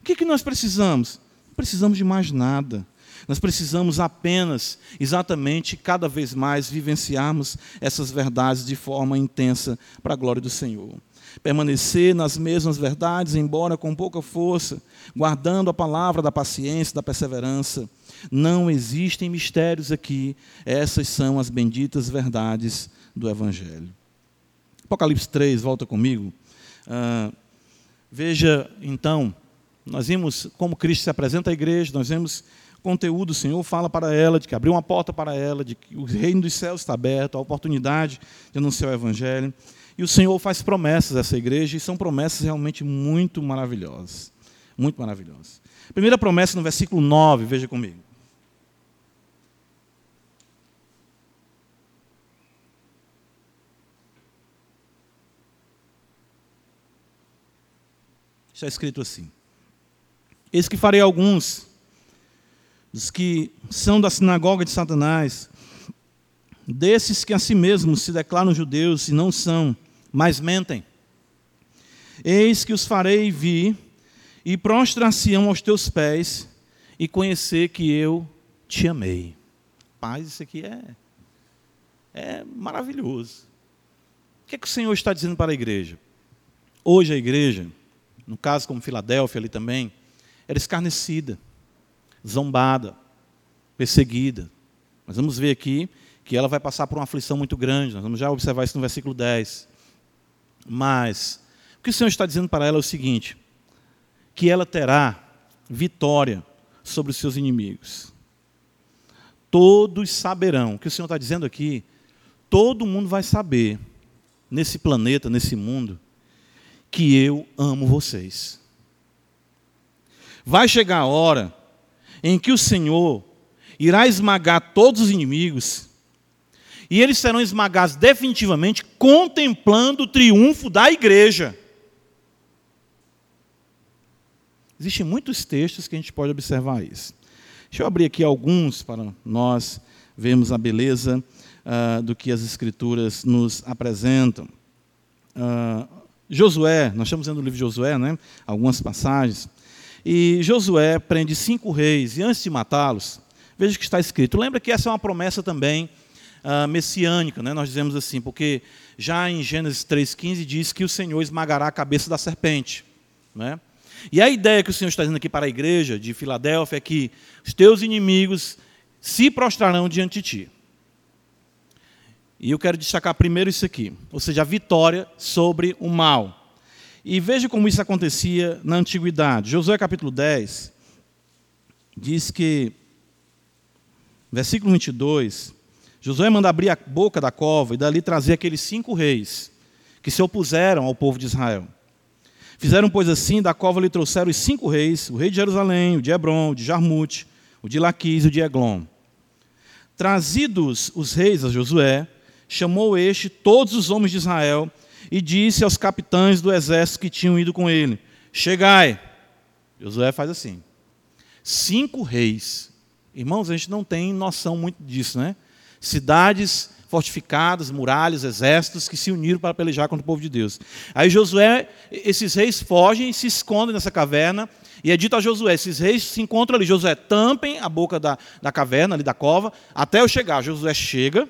O que, que nós precisamos? Não precisamos de mais nada. Nós precisamos apenas, exatamente, cada vez mais vivenciarmos essas verdades de forma intensa para a glória do Senhor. Permanecer nas mesmas verdades, embora com pouca força, guardando a palavra da paciência, da perseverança. Não existem mistérios aqui, essas são as benditas verdades do Evangelho. Apocalipse 3, volta comigo. Uh, Veja, então, nós vimos como Cristo se apresenta à igreja, nós vemos conteúdo, o Senhor fala para ela, de que abriu uma porta para ela, de que o reino dos céus está aberto, a oportunidade de anunciar o Evangelho. E o Senhor faz promessas a essa igreja, e são promessas realmente muito maravilhosas. Muito maravilhosas. Primeira promessa no versículo 9, veja comigo. Está escrito assim: Eis que farei alguns dos que são da sinagoga de Satanás, desses que a si mesmos se declaram judeus e não são, mas mentem. Eis que os farei vir e prostrar-se-ão aos teus pés e conhecer que eu te amei. Paz, isso aqui é, é maravilhoso. O que, é que o Senhor está dizendo para a igreja? Hoje a igreja no caso como Filadélfia ali também, era escarnecida, zombada, perseguida. Mas vamos ver aqui que ela vai passar por uma aflição muito grande. Nós vamos já observar isso no versículo 10. Mas o que o Senhor está dizendo para ela é o seguinte: que ela terá vitória sobre os seus inimigos. Todos saberão. O que o Senhor está dizendo aqui, todo mundo vai saber nesse planeta, nesse mundo, que eu amo vocês. Vai chegar a hora em que o Senhor irá esmagar todos os inimigos, e eles serão esmagados definitivamente, contemplando o triunfo da igreja. Existem muitos textos que a gente pode observar isso. Deixa eu abrir aqui alguns para nós vermos a beleza uh, do que as Escrituras nos apresentam. Uh, Josué, nós estamos lendo o livro de Josué, né? algumas passagens. E Josué prende cinco reis, e antes de matá-los, veja o que está escrito. Lembra que essa é uma promessa também uh, messiânica, né? nós dizemos assim, porque já em Gênesis 3,15 diz que o Senhor esmagará a cabeça da serpente. Né? E a ideia que o Senhor está dizendo aqui para a igreja de Filadélfia é que os teus inimigos se prostrarão diante de ti. E eu quero destacar primeiro isso aqui, ou seja, a vitória sobre o mal. E veja como isso acontecia na antiguidade. Josué capítulo 10 diz que, versículo 22, Josué manda abrir a boca da cova e dali trazer aqueles cinco reis que se opuseram ao povo de Israel. Fizeram, pois, assim, da cova lhe trouxeram os cinco reis, o rei de Jerusalém, o de Hebron, o de Jarmute, o de Laquis e o de Eglon. Trazidos os reis a Josué, chamou este todos os homens de Israel e disse aos capitães do exército que tinham ido com ele: Chegai. Josué faz assim: cinco reis. Irmãos, a gente não tem noção muito disso, né? Cidades fortificadas, muralhas, exércitos que se uniram para pelejar contra o povo de Deus. Aí Josué, esses reis fogem e se escondem nessa caverna. E é dito a Josué: esses reis se encontram ali. Josué, tampem a boca da, da caverna, ali da cova, até eu chegar. Josué chega,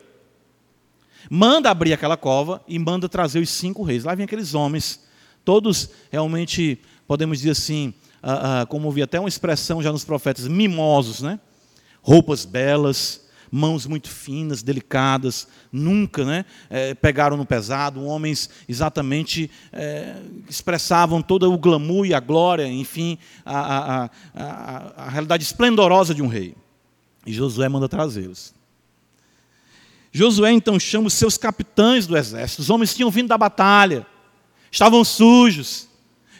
manda abrir aquela cova e manda trazer os cinco reis. Lá vem aqueles homens, todos realmente, podemos dizer assim, ah, ah, como vi até uma expressão já nos profetas, mimosos, né? Roupas belas, mãos muito finas, delicadas, nunca né, é, pegaram no pesado, homens exatamente é, expressavam todo o glamour e a glória, enfim, a, a, a, a realidade esplendorosa de um rei. E Josué manda trazê-los. Josué então chama os seus capitães do exército, os homens tinham vindo da batalha, estavam sujos,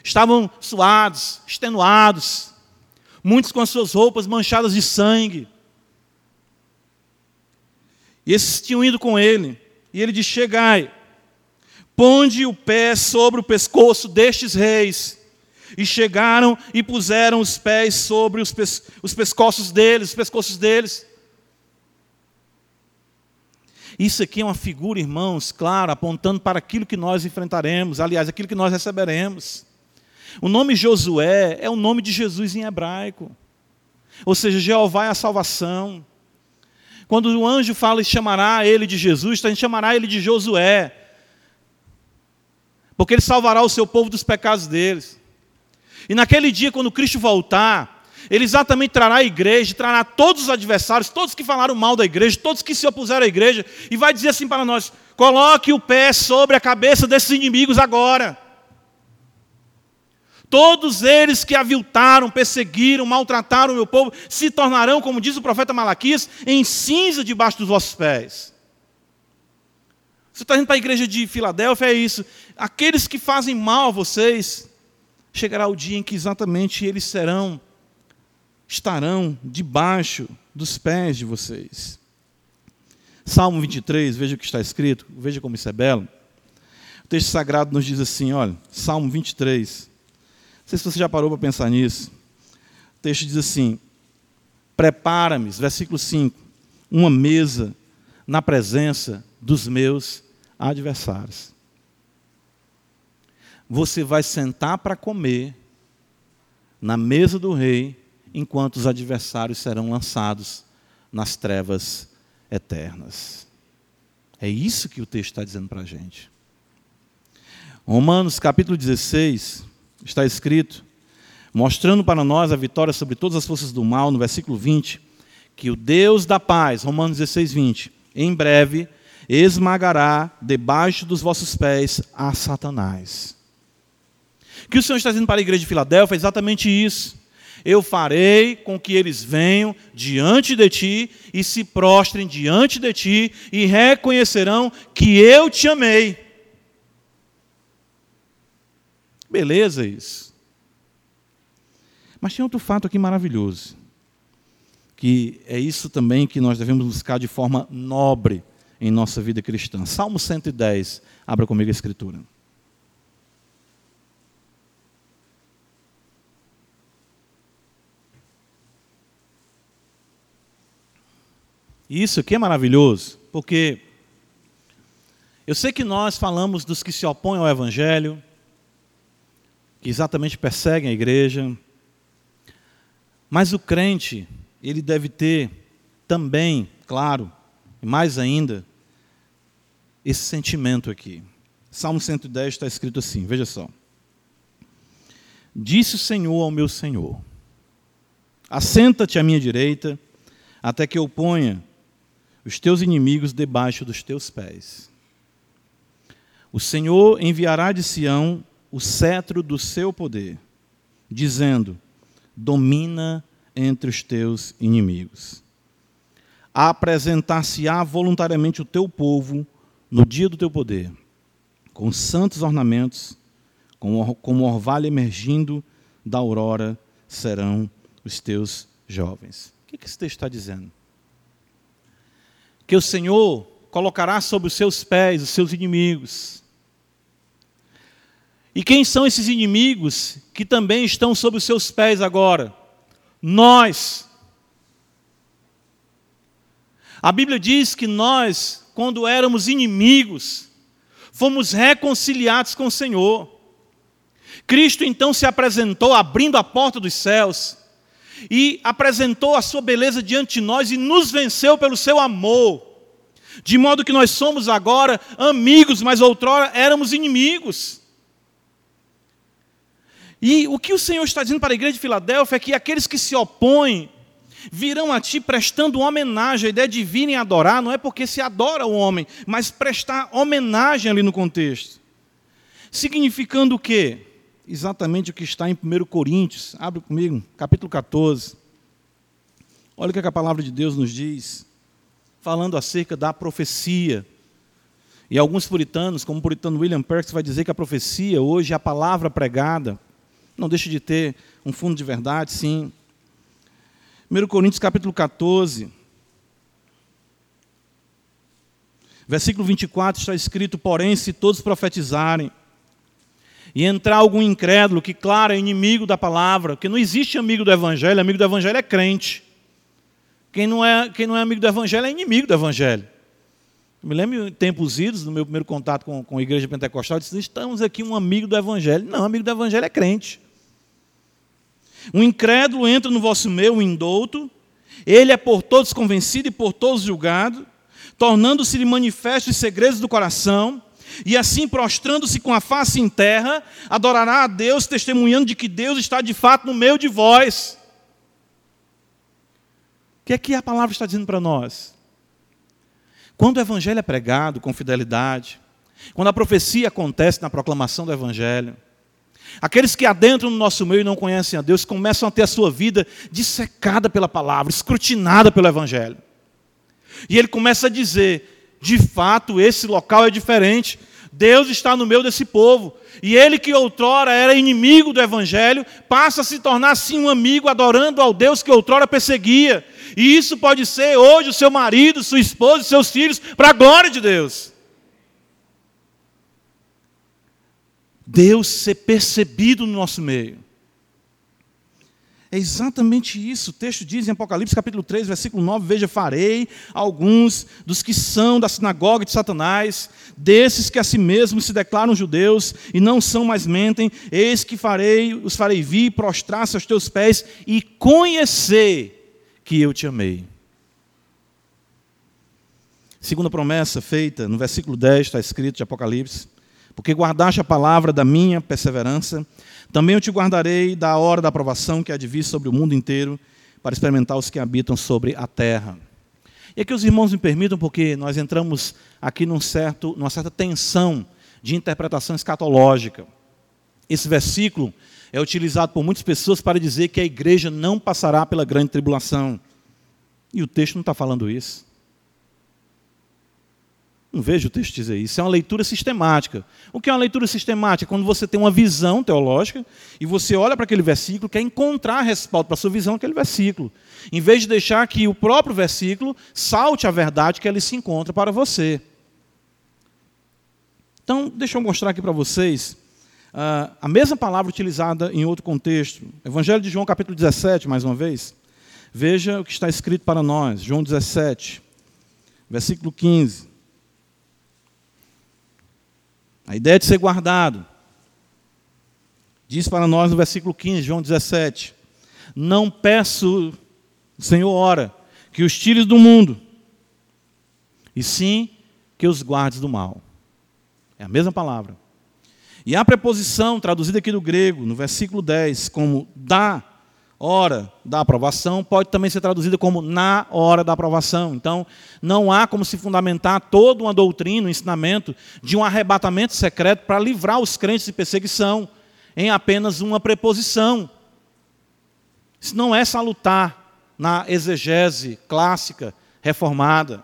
estavam suados, extenuados, muitos com as suas roupas manchadas de sangue e esses tinham ido com ele. E ele diz: Chegai, ponde o pé sobre o pescoço destes reis. E chegaram e puseram os pés sobre os, pes os pescoços deles, os pescoços deles. Isso aqui é uma figura, irmãos, claro, apontando para aquilo que nós enfrentaremos, aliás, aquilo que nós receberemos. O nome Josué é o nome de Jesus em hebraico. Ou seja, Jeová é a salvação. Quando o anjo fala e chamará ele de Jesus, a gente chamará ele de Josué. Porque ele salvará o seu povo dos pecados deles. E naquele dia, quando Cristo voltar, ele exatamente trará a igreja, trará todos os adversários, todos que falaram mal da igreja, todos que se opuseram à igreja, e vai dizer assim para nós: coloque o pé sobre a cabeça desses inimigos agora. Todos eles que aviltaram, perseguiram, maltrataram o meu povo, se tornarão, como diz o profeta Malaquias, em cinza debaixo dos vossos pés. Você está indo para a igreja de Filadélfia, é isso. Aqueles que fazem mal a vocês, chegará o dia em que exatamente eles serão, estarão debaixo dos pés de vocês. Salmo 23, veja o que está escrito, veja como isso é belo. O texto sagrado nos diz assim: olha, Salmo 23 sei se você já parou para pensar nisso. O texto diz assim: Prepara-me, versículo 5, uma mesa na presença dos meus adversários. Você vai sentar para comer na mesa do rei, enquanto os adversários serão lançados nas trevas eternas. É isso que o texto está dizendo para a gente. Romanos capítulo 16, está escrito, mostrando para nós a vitória sobre todas as forças do mal, no versículo 20, que o Deus da paz, Romanos 16, 20, em breve esmagará debaixo dos vossos pés a Satanás. O que o Senhor está dizendo para a igreja de Filadélfia é exatamente isso. Eu farei com que eles venham diante de ti e se prostrem diante de ti e reconhecerão que eu te amei. Beleza isso. Mas tem outro fato aqui maravilhoso, que é isso também que nós devemos buscar de forma nobre em nossa vida cristã. Salmo 110, abra comigo a escritura. E isso aqui é maravilhoso, porque eu sei que nós falamos dos que se opõem ao Evangelho, que exatamente perseguem a igreja, mas o crente, ele deve ter também, claro, e mais ainda, esse sentimento aqui. Salmo 110 está escrito assim, veja só. Disse o Senhor ao meu Senhor: Assenta-te à minha direita, até que eu ponha os teus inimigos debaixo dos teus pés. O Senhor enviará de Sião o cetro do seu poder, dizendo: domina entre os teus inimigos. Apresentar-se-á voluntariamente o teu povo no dia do teu poder, com santos ornamentos, como orvalho emergindo da aurora serão os teus jovens. O que esse texto está dizendo? Que o Senhor colocará sobre os seus pés os seus inimigos, e quem são esses inimigos que também estão sob os seus pés agora? Nós. A Bíblia diz que nós, quando éramos inimigos, fomos reconciliados com o Senhor. Cristo então se apresentou abrindo a porta dos céus e apresentou a sua beleza diante de nós e nos venceu pelo seu amor. De modo que nós somos agora amigos, mas outrora éramos inimigos. E o que o Senhor está dizendo para a igreja de Filadélfia é que aqueles que se opõem virão a ti prestando homenagem. A ideia de virem adorar não é porque se adora o homem, mas prestar homenagem ali no contexto. Significando o quê? Exatamente o que está em 1 Coríntios. Abre comigo, capítulo 14. Olha o que a palavra de Deus nos diz, falando acerca da profecia. E alguns puritanos, como o puritano William Perks, vai dizer que a profecia hoje é a palavra pregada não deixa de ter um fundo de verdade, sim. 1 Coríntios capítulo 14, versículo 24 está escrito: Porém, se todos profetizarem, e entrar algum incrédulo que, claro, é inimigo da palavra, porque não existe amigo do evangelho, amigo do evangelho é crente. Quem não é, quem não é amigo do evangelho é inimigo do evangelho. Eu me lembro em tempos idos, no meu primeiro contato com, com a igreja pentecostal, eu disse: estamos aqui um amigo do evangelho. Não, amigo do evangelho é crente. Um incrédulo entra no vosso meio, um indouto, ele é por todos convencido e por todos julgado, tornando-se-lhe manifesto os segredos do coração, e assim, prostrando-se com a face em terra, adorará a Deus, testemunhando de que Deus está de fato no meio de vós. O que é que a palavra está dizendo para nós? Quando o evangelho é pregado com fidelidade, quando a profecia acontece na proclamação do evangelho, Aqueles que adentram no nosso meio e não conhecem a Deus começam a ter a sua vida dissecada pela palavra, escrutinada pelo Evangelho. E ele começa a dizer: de fato, esse local é diferente. Deus está no meio desse povo. E ele que outrora era inimigo do Evangelho, passa a se tornar assim um amigo, adorando ao Deus que outrora perseguia. E isso pode ser hoje o seu marido, sua esposa, seus filhos, para a glória de Deus. Deus ser percebido no nosso meio. É exatamente isso. O texto diz em Apocalipse capítulo 3, versículo 9: Veja, farei alguns dos que são da sinagoga de Satanás, desses que a si mesmos se declaram judeus e não são mais mentem, eis que farei, os farei vir, prostrar-se aos teus pés e conhecer que eu te amei. Segunda promessa feita no versículo 10, está escrito de Apocalipse: porque guardaste a palavra da minha perseverança, também eu te guardarei da hora da aprovação que há de vir sobre o mundo inteiro, para experimentar os que habitam sobre a terra. E aqui os irmãos me permitam, porque nós entramos aqui num certo, numa certa tensão de interpretação escatológica. Esse versículo é utilizado por muitas pessoas para dizer que a igreja não passará pela grande tribulação. E o texto não está falando isso. Não vejo o texto dizer isso. É uma leitura sistemática. O que é uma leitura sistemática? Quando você tem uma visão teológica e você olha para aquele versículo, quer encontrar respaldo para a sua visão naquele versículo. Em vez de deixar que o próprio versículo salte a verdade que ele se encontra para você. Então, deixa eu mostrar aqui para vocês uh, a mesma palavra utilizada em outro contexto. Evangelho de João, capítulo 17, mais uma vez. Veja o que está escrito para nós. João 17 versículo 15. A ideia de ser guardado. Diz para nós no versículo 15, João 17: Não peço, Senhor, ora, que os tires do mundo, e sim que os guardes do mal. É a mesma palavra. E a preposição, traduzida aqui do grego, no versículo 10, como da hora da aprovação, pode também ser traduzida como na hora da aprovação. Então, não há como se fundamentar toda uma doutrina, um ensinamento de um arrebatamento secreto para livrar os crentes de perseguição em apenas uma preposição. Isso não é salutar na exegese clássica reformada.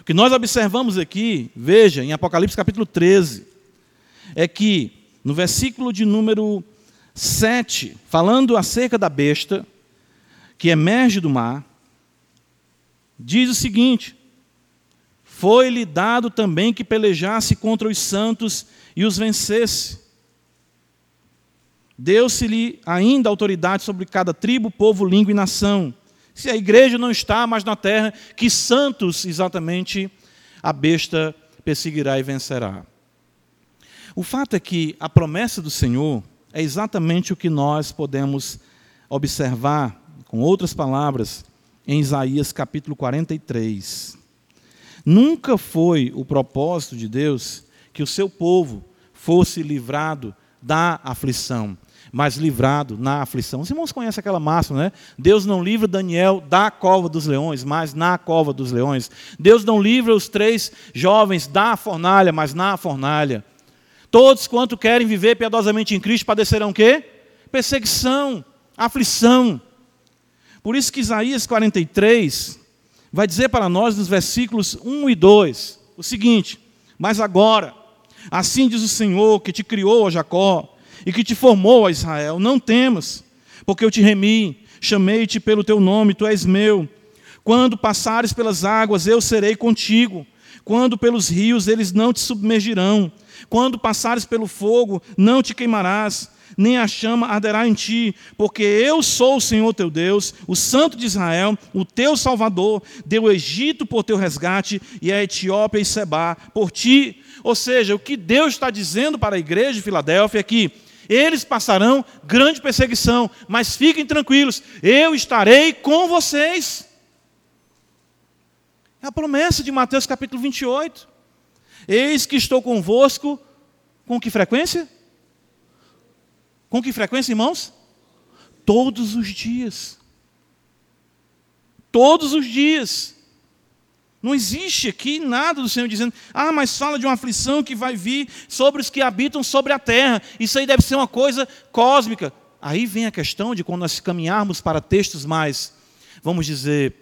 O que nós observamos aqui, veja, em Apocalipse capítulo 13, é que no versículo de número 7, falando acerca da besta que emerge do mar, diz o seguinte: Foi-lhe dado também que pelejasse contra os santos e os vencesse. Deu-se-lhe ainda autoridade sobre cada tribo, povo, língua e nação. Se a igreja não está mais na terra, que santos exatamente a besta perseguirá e vencerá. O fato é que a promessa do Senhor é exatamente o que nós podemos observar, com outras palavras, em Isaías capítulo 43. Nunca foi o propósito de Deus que o seu povo fosse livrado da aflição, mas livrado na aflição. Os irmãos conhecem aquela máxima, né? Deus não livra Daniel da cova dos leões, mas na cova dos leões. Deus não livra os três jovens da fornalha, mas na fornalha. Todos quanto querem viver piedosamente em Cristo padecerão o quê? Perseguição, aflição. Por isso que Isaías 43 vai dizer para nós nos versículos 1 e 2 o seguinte: Mas agora, assim diz o Senhor que te criou, Jacó, e que te formou, Israel, não temas, porque eu te remi, chamei-te pelo teu nome, tu és meu. Quando passares pelas águas, eu serei contigo. Quando pelos rios, eles não te submergirão. Quando passares pelo fogo, não te queimarás, nem a chama arderá em ti, porque eu sou o Senhor teu Deus, o Santo de Israel, o teu Salvador, deu o Egito por teu resgate e a Etiópia e Seba por ti. Ou seja, o que Deus está dizendo para a igreja de Filadélfia é que eles passarão grande perseguição, mas fiquem tranquilos, eu estarei com vocês. É a promessa de Mateus capítulo 28. Eis que estou convosco com que frequência? Com que frequência, irmãos? Todos os dias. Todos os dias. Não existe aqui nada do Senhor dizendo, ah, mas fala de uma aflição que vai vir sobre os que habitam sobre a terra. Isso aí deve ser uma coisa cósmica. Aí vem a questão de quando nós caminharmos para textos mais, vamos dizer,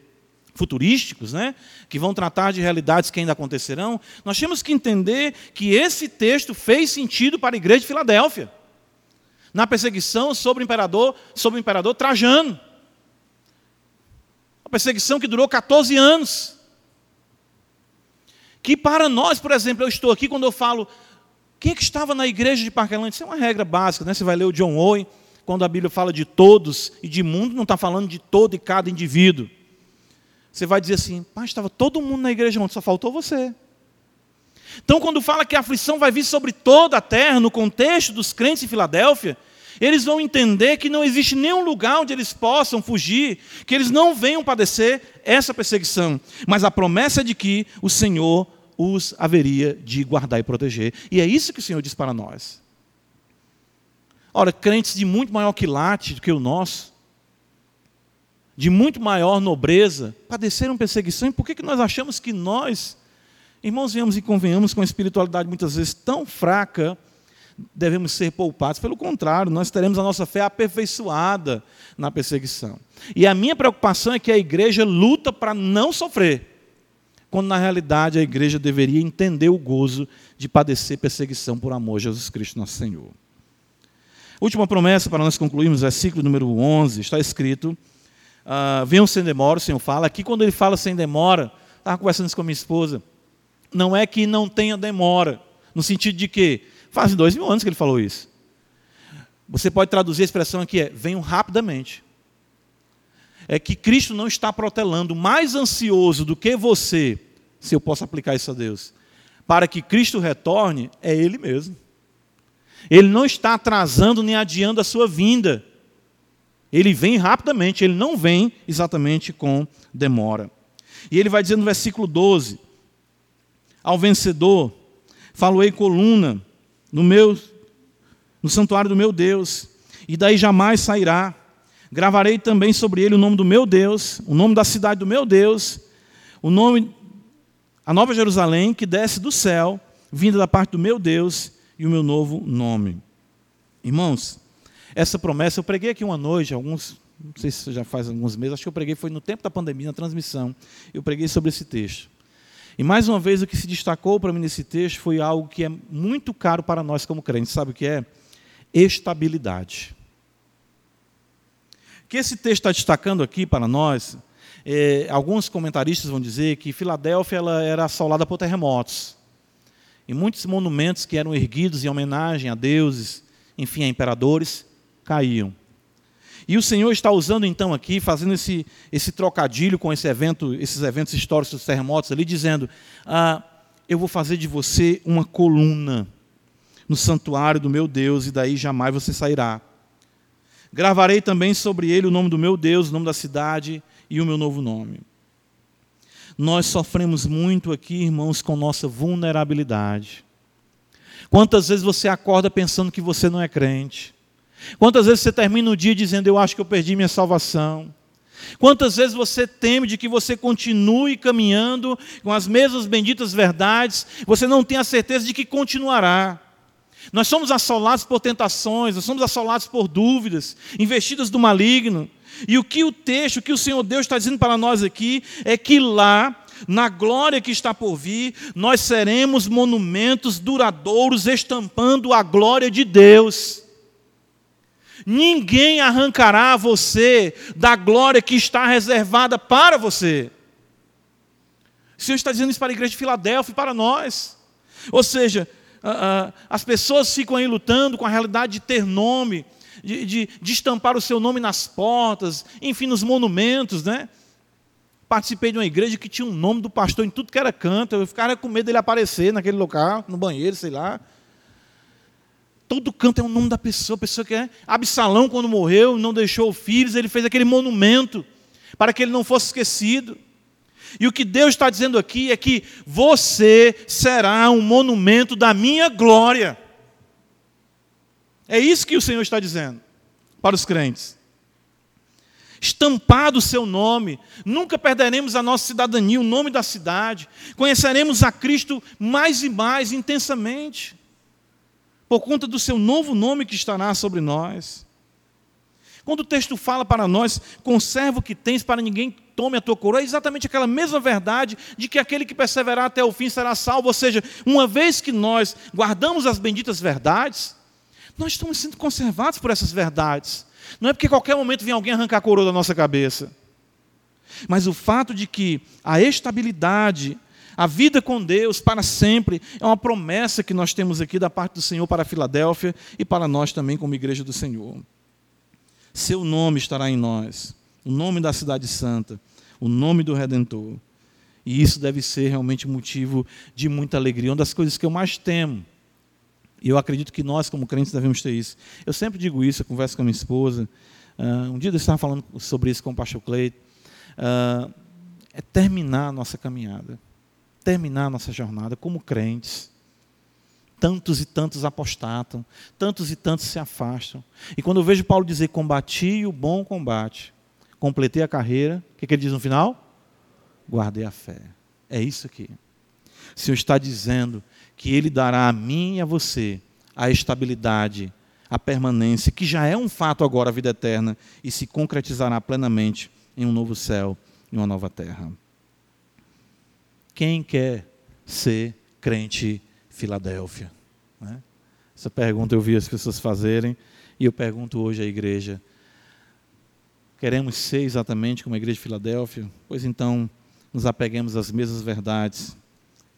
futurísticos, né, que vão tratar de realidades que ainda acontecerão, nós temos que entender que esse texto fez sentido para a igreja de Filadélfia. Na perseguição sobre o imperador, sobre o imperador Trajano. Uma perseguição que durou 14 anos. Que para nós, por exemplo, eu estou aqui quando eu falo quem é que estava na igreja de Parquelândia? Isso é uma regra básica, né? Você vai ler o John Owen, quando a Bíblia fala de todos e de mundo, não está falando de todo e cada indivíduo. Você vai dizer assim, mas estava todo mundo na igreja ontem, só faltou você. Então, quando fala que a aflição vai vir sobre toda a terra, no contexto dos crentes em Filadélfia, eles vão entender que não existe nenhum lugar onde eles possam fugir, que eles não venham padecer essa perseguição. Mas a promessa é de que o Senhor os haveria de guardar e proteger. E é isso que o Senhor diz para nós. Ora, crentes de muito maior quilate do que o nosso, de muito maior nobreza, padeceram perseguição, e por que, que nós achamos que nós, irmãos, viemos e convenhamos com a espiritualidade muitas vezes tão fraca, devemos ser poupados? Pelo contrário, nós teremos a nossa fé aperfeiçoada na perseguição. E a minha preocupação é que a igreja luta para não sofrer, quando na realidade a igreja deveria entender o gozo de padecer perseguição por amor a Jesus Cristo, nosso Senhor. Última promessa para nós concluirmos, versículo número 11, está escrito Uh, venham sem demora, o Senhor fala. Aqui, quando ele fala sem demora, estava conversando isso com a minha esposa. Não é que não tenha demora, no sentido de que faz dois mil anos que ele falou isso. Você pode traduzir a expressão aqui é venham rapidamente. é que Cristo não está protelando, mais ansioso do que você, se eu posso aplicar isso a Deus, para que Cristo retorne, é Ele mesmo. Ele não está atrasando nem adiando a sua vinda. Ele vem rapidamente, ele não vem exatamente com demora. E ele vai dizer no versículo 12: Ao vencedor, faloei coluna no meu no santuário do meu Deus, e daí jamais sairá. Gravarei também sobre ele o nome do meu Deus, o nome da cidade do meu Deus, o nome a nova Jerusalém que desce do céu, vinda da parte do meu Deus, e o meu novo nome. Irmãos, essa promessa eu preguei aqui uma noite, alguns, não sei se já faz alguns meses, acho que eu preguei foi no tempo da pandemia, na transmissão. Eu preguei sobre esse texto. E mais uma vez o que se destacou para mim nesse texto foi algo que é muito caro para nós como crentes. Sabe o que é? Estabilidade. O que esse texto está destacando aqui para nós é, alguns comentaristas vão dizer que Filadélfia ela era assolada por terremotos. E muitos monumentos que eram erguidos em homenagem a deuses, enfim, a imperadores, caíam. E o Senhor está usando então aqui, fazendo esse, esse trocadilho com esse evento, esses eventos históricos dos terremotos ali, dizendo: ah, Eu vou fazer de você uma coluna no santuário do meu Deus, e daí jamais você sairá. Gravarei também sobre ele o nome do meu Deus, o nome da cidade, e o meu novo nome. Nós sofremos muito aqui, irmãos, com nossa vulnerabilidade. Quantas vezes você acorda pensando que você não é crente? Quantas vezes você termina o dia dizendo, eu acho que eu perdi minha salvação? Quantas vezes você teme de que você continue caminhando com as mesmas benditas verdades, você não tem a certeza de que continuará? Nós somos assolados por tentações, nós somos assolados por dúvidas, investidas do maligno. E o que o texto, o que o Senhor Deus está dizendo para nós aqui, é que lá, na glória que está por vir, nós seremos monumentos duradouros estampando a glória de Deus. Ninguém arrancará você da glória que está reservada para você. O Senhor está dizendo isso para a igreja de Filadélfia e para nós. Ou seja, as pessoas ficam aí lutando com a realidade de ter nome, de, de, de estampar o seu nome nas portas, enfim, nos monumentos, né? Participei de uma igreja que tinha um nome do pastor em tudo que era canto. Eu ficava com medo dele aparecer naquele local, no banheiro, sei lá. Todo canto é o nome da pessoa. A pessoa que é. Absalão, quando morreu, não deixou filhos, ele fez aquele monumento para que ele não fosse esquecido. E o que Deus está dizendo aqui é que você será um monumento da minha glória. É isso que o Senhor está dizendo para os crentes. Estampado o seu nome, nunca perderemos a nossa cidadania, o nome da cidade, conheceremos a Cristo mais e mais intensamente, por conta do seu novo nome que estará sobre nós. Quando o texto fala para nós, conserva o que tens para ninguém tome a tua coroa, é exatamente aquela mesma verdade de que aquele que perseverar até o fim será salvo. Ou seja, uma vez que nós guardamos as benditas verdades, nós estamos sendo conservados por essas verdades. Não é porque qualquer momento vem alguém arrancar a coroa da nossa cabeça. Mas o fato de que a estabilidade, a vida com Deus para sempre, é uma promessa que nós temos aqui da parte do Senhor para Filadélfia e para nós também, como igreja do Senhor. Seu nome estará em nós, o nome da cidade santa, o nome do Redentor. E isso deve ser realmente motivo de muita alegria. Uma das coisas que eu mais temo e eu acredito que nós, como crentes, devemos ter isso. Eu sempre digo isso, eu converso com a minha esposa. Uh, um dia eu estava falando sobre isso com o pastor Cleito. Uh, é terminar a nossa caminhada. Terminar nossa jornada como crentes. Tantos e tantos apostatam, tantos e tantos se afastam. E quando eu vejo Paulo dizer: Combati o bom combate, completei a carreira, o que, que ele diz no final? Guardei a fé. É isso aqui. O Senhor está dizendo que Ele dará a mim e a você a estabilidade, a permanência, que já é um fato agora, a vida eterna, e se concretizará plenamente em um novo céu e uma nova terra. Quem quer ser crente Filadélfia? Né? Essa pergunta eu vi as pessoas fazerem, e eu pergunto hoje à igreja: queremos ser exatamente como a igreja de Filadélfia? Pois então, nos apeguemos às mesmas verdades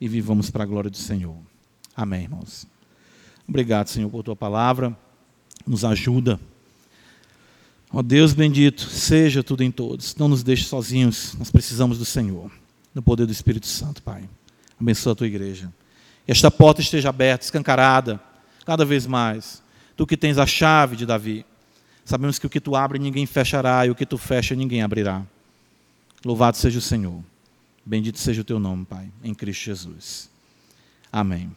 e vivamos para a glória do Senhor. Amém, irmãos. Obrigado, Senhor, por tua palavra. Nos ajuda Ó Deus bendito, seja tudo em todos. Não nos deixe sozinhos, nós precisamos do Senhor, no poder do Espírito Santo, Pai. Abençoa a tua igreja. E esta porta esteja aberta, escancarada, cada vez mais. Tu que tens a chave de Davi. Sabemos que o que tu abre ninguém fechará, e o que tu fecha ninguém abrirá. Louvado seja o Senhor. Bendito seja o teu nome, Pai, em Cristo Jesus. Amém.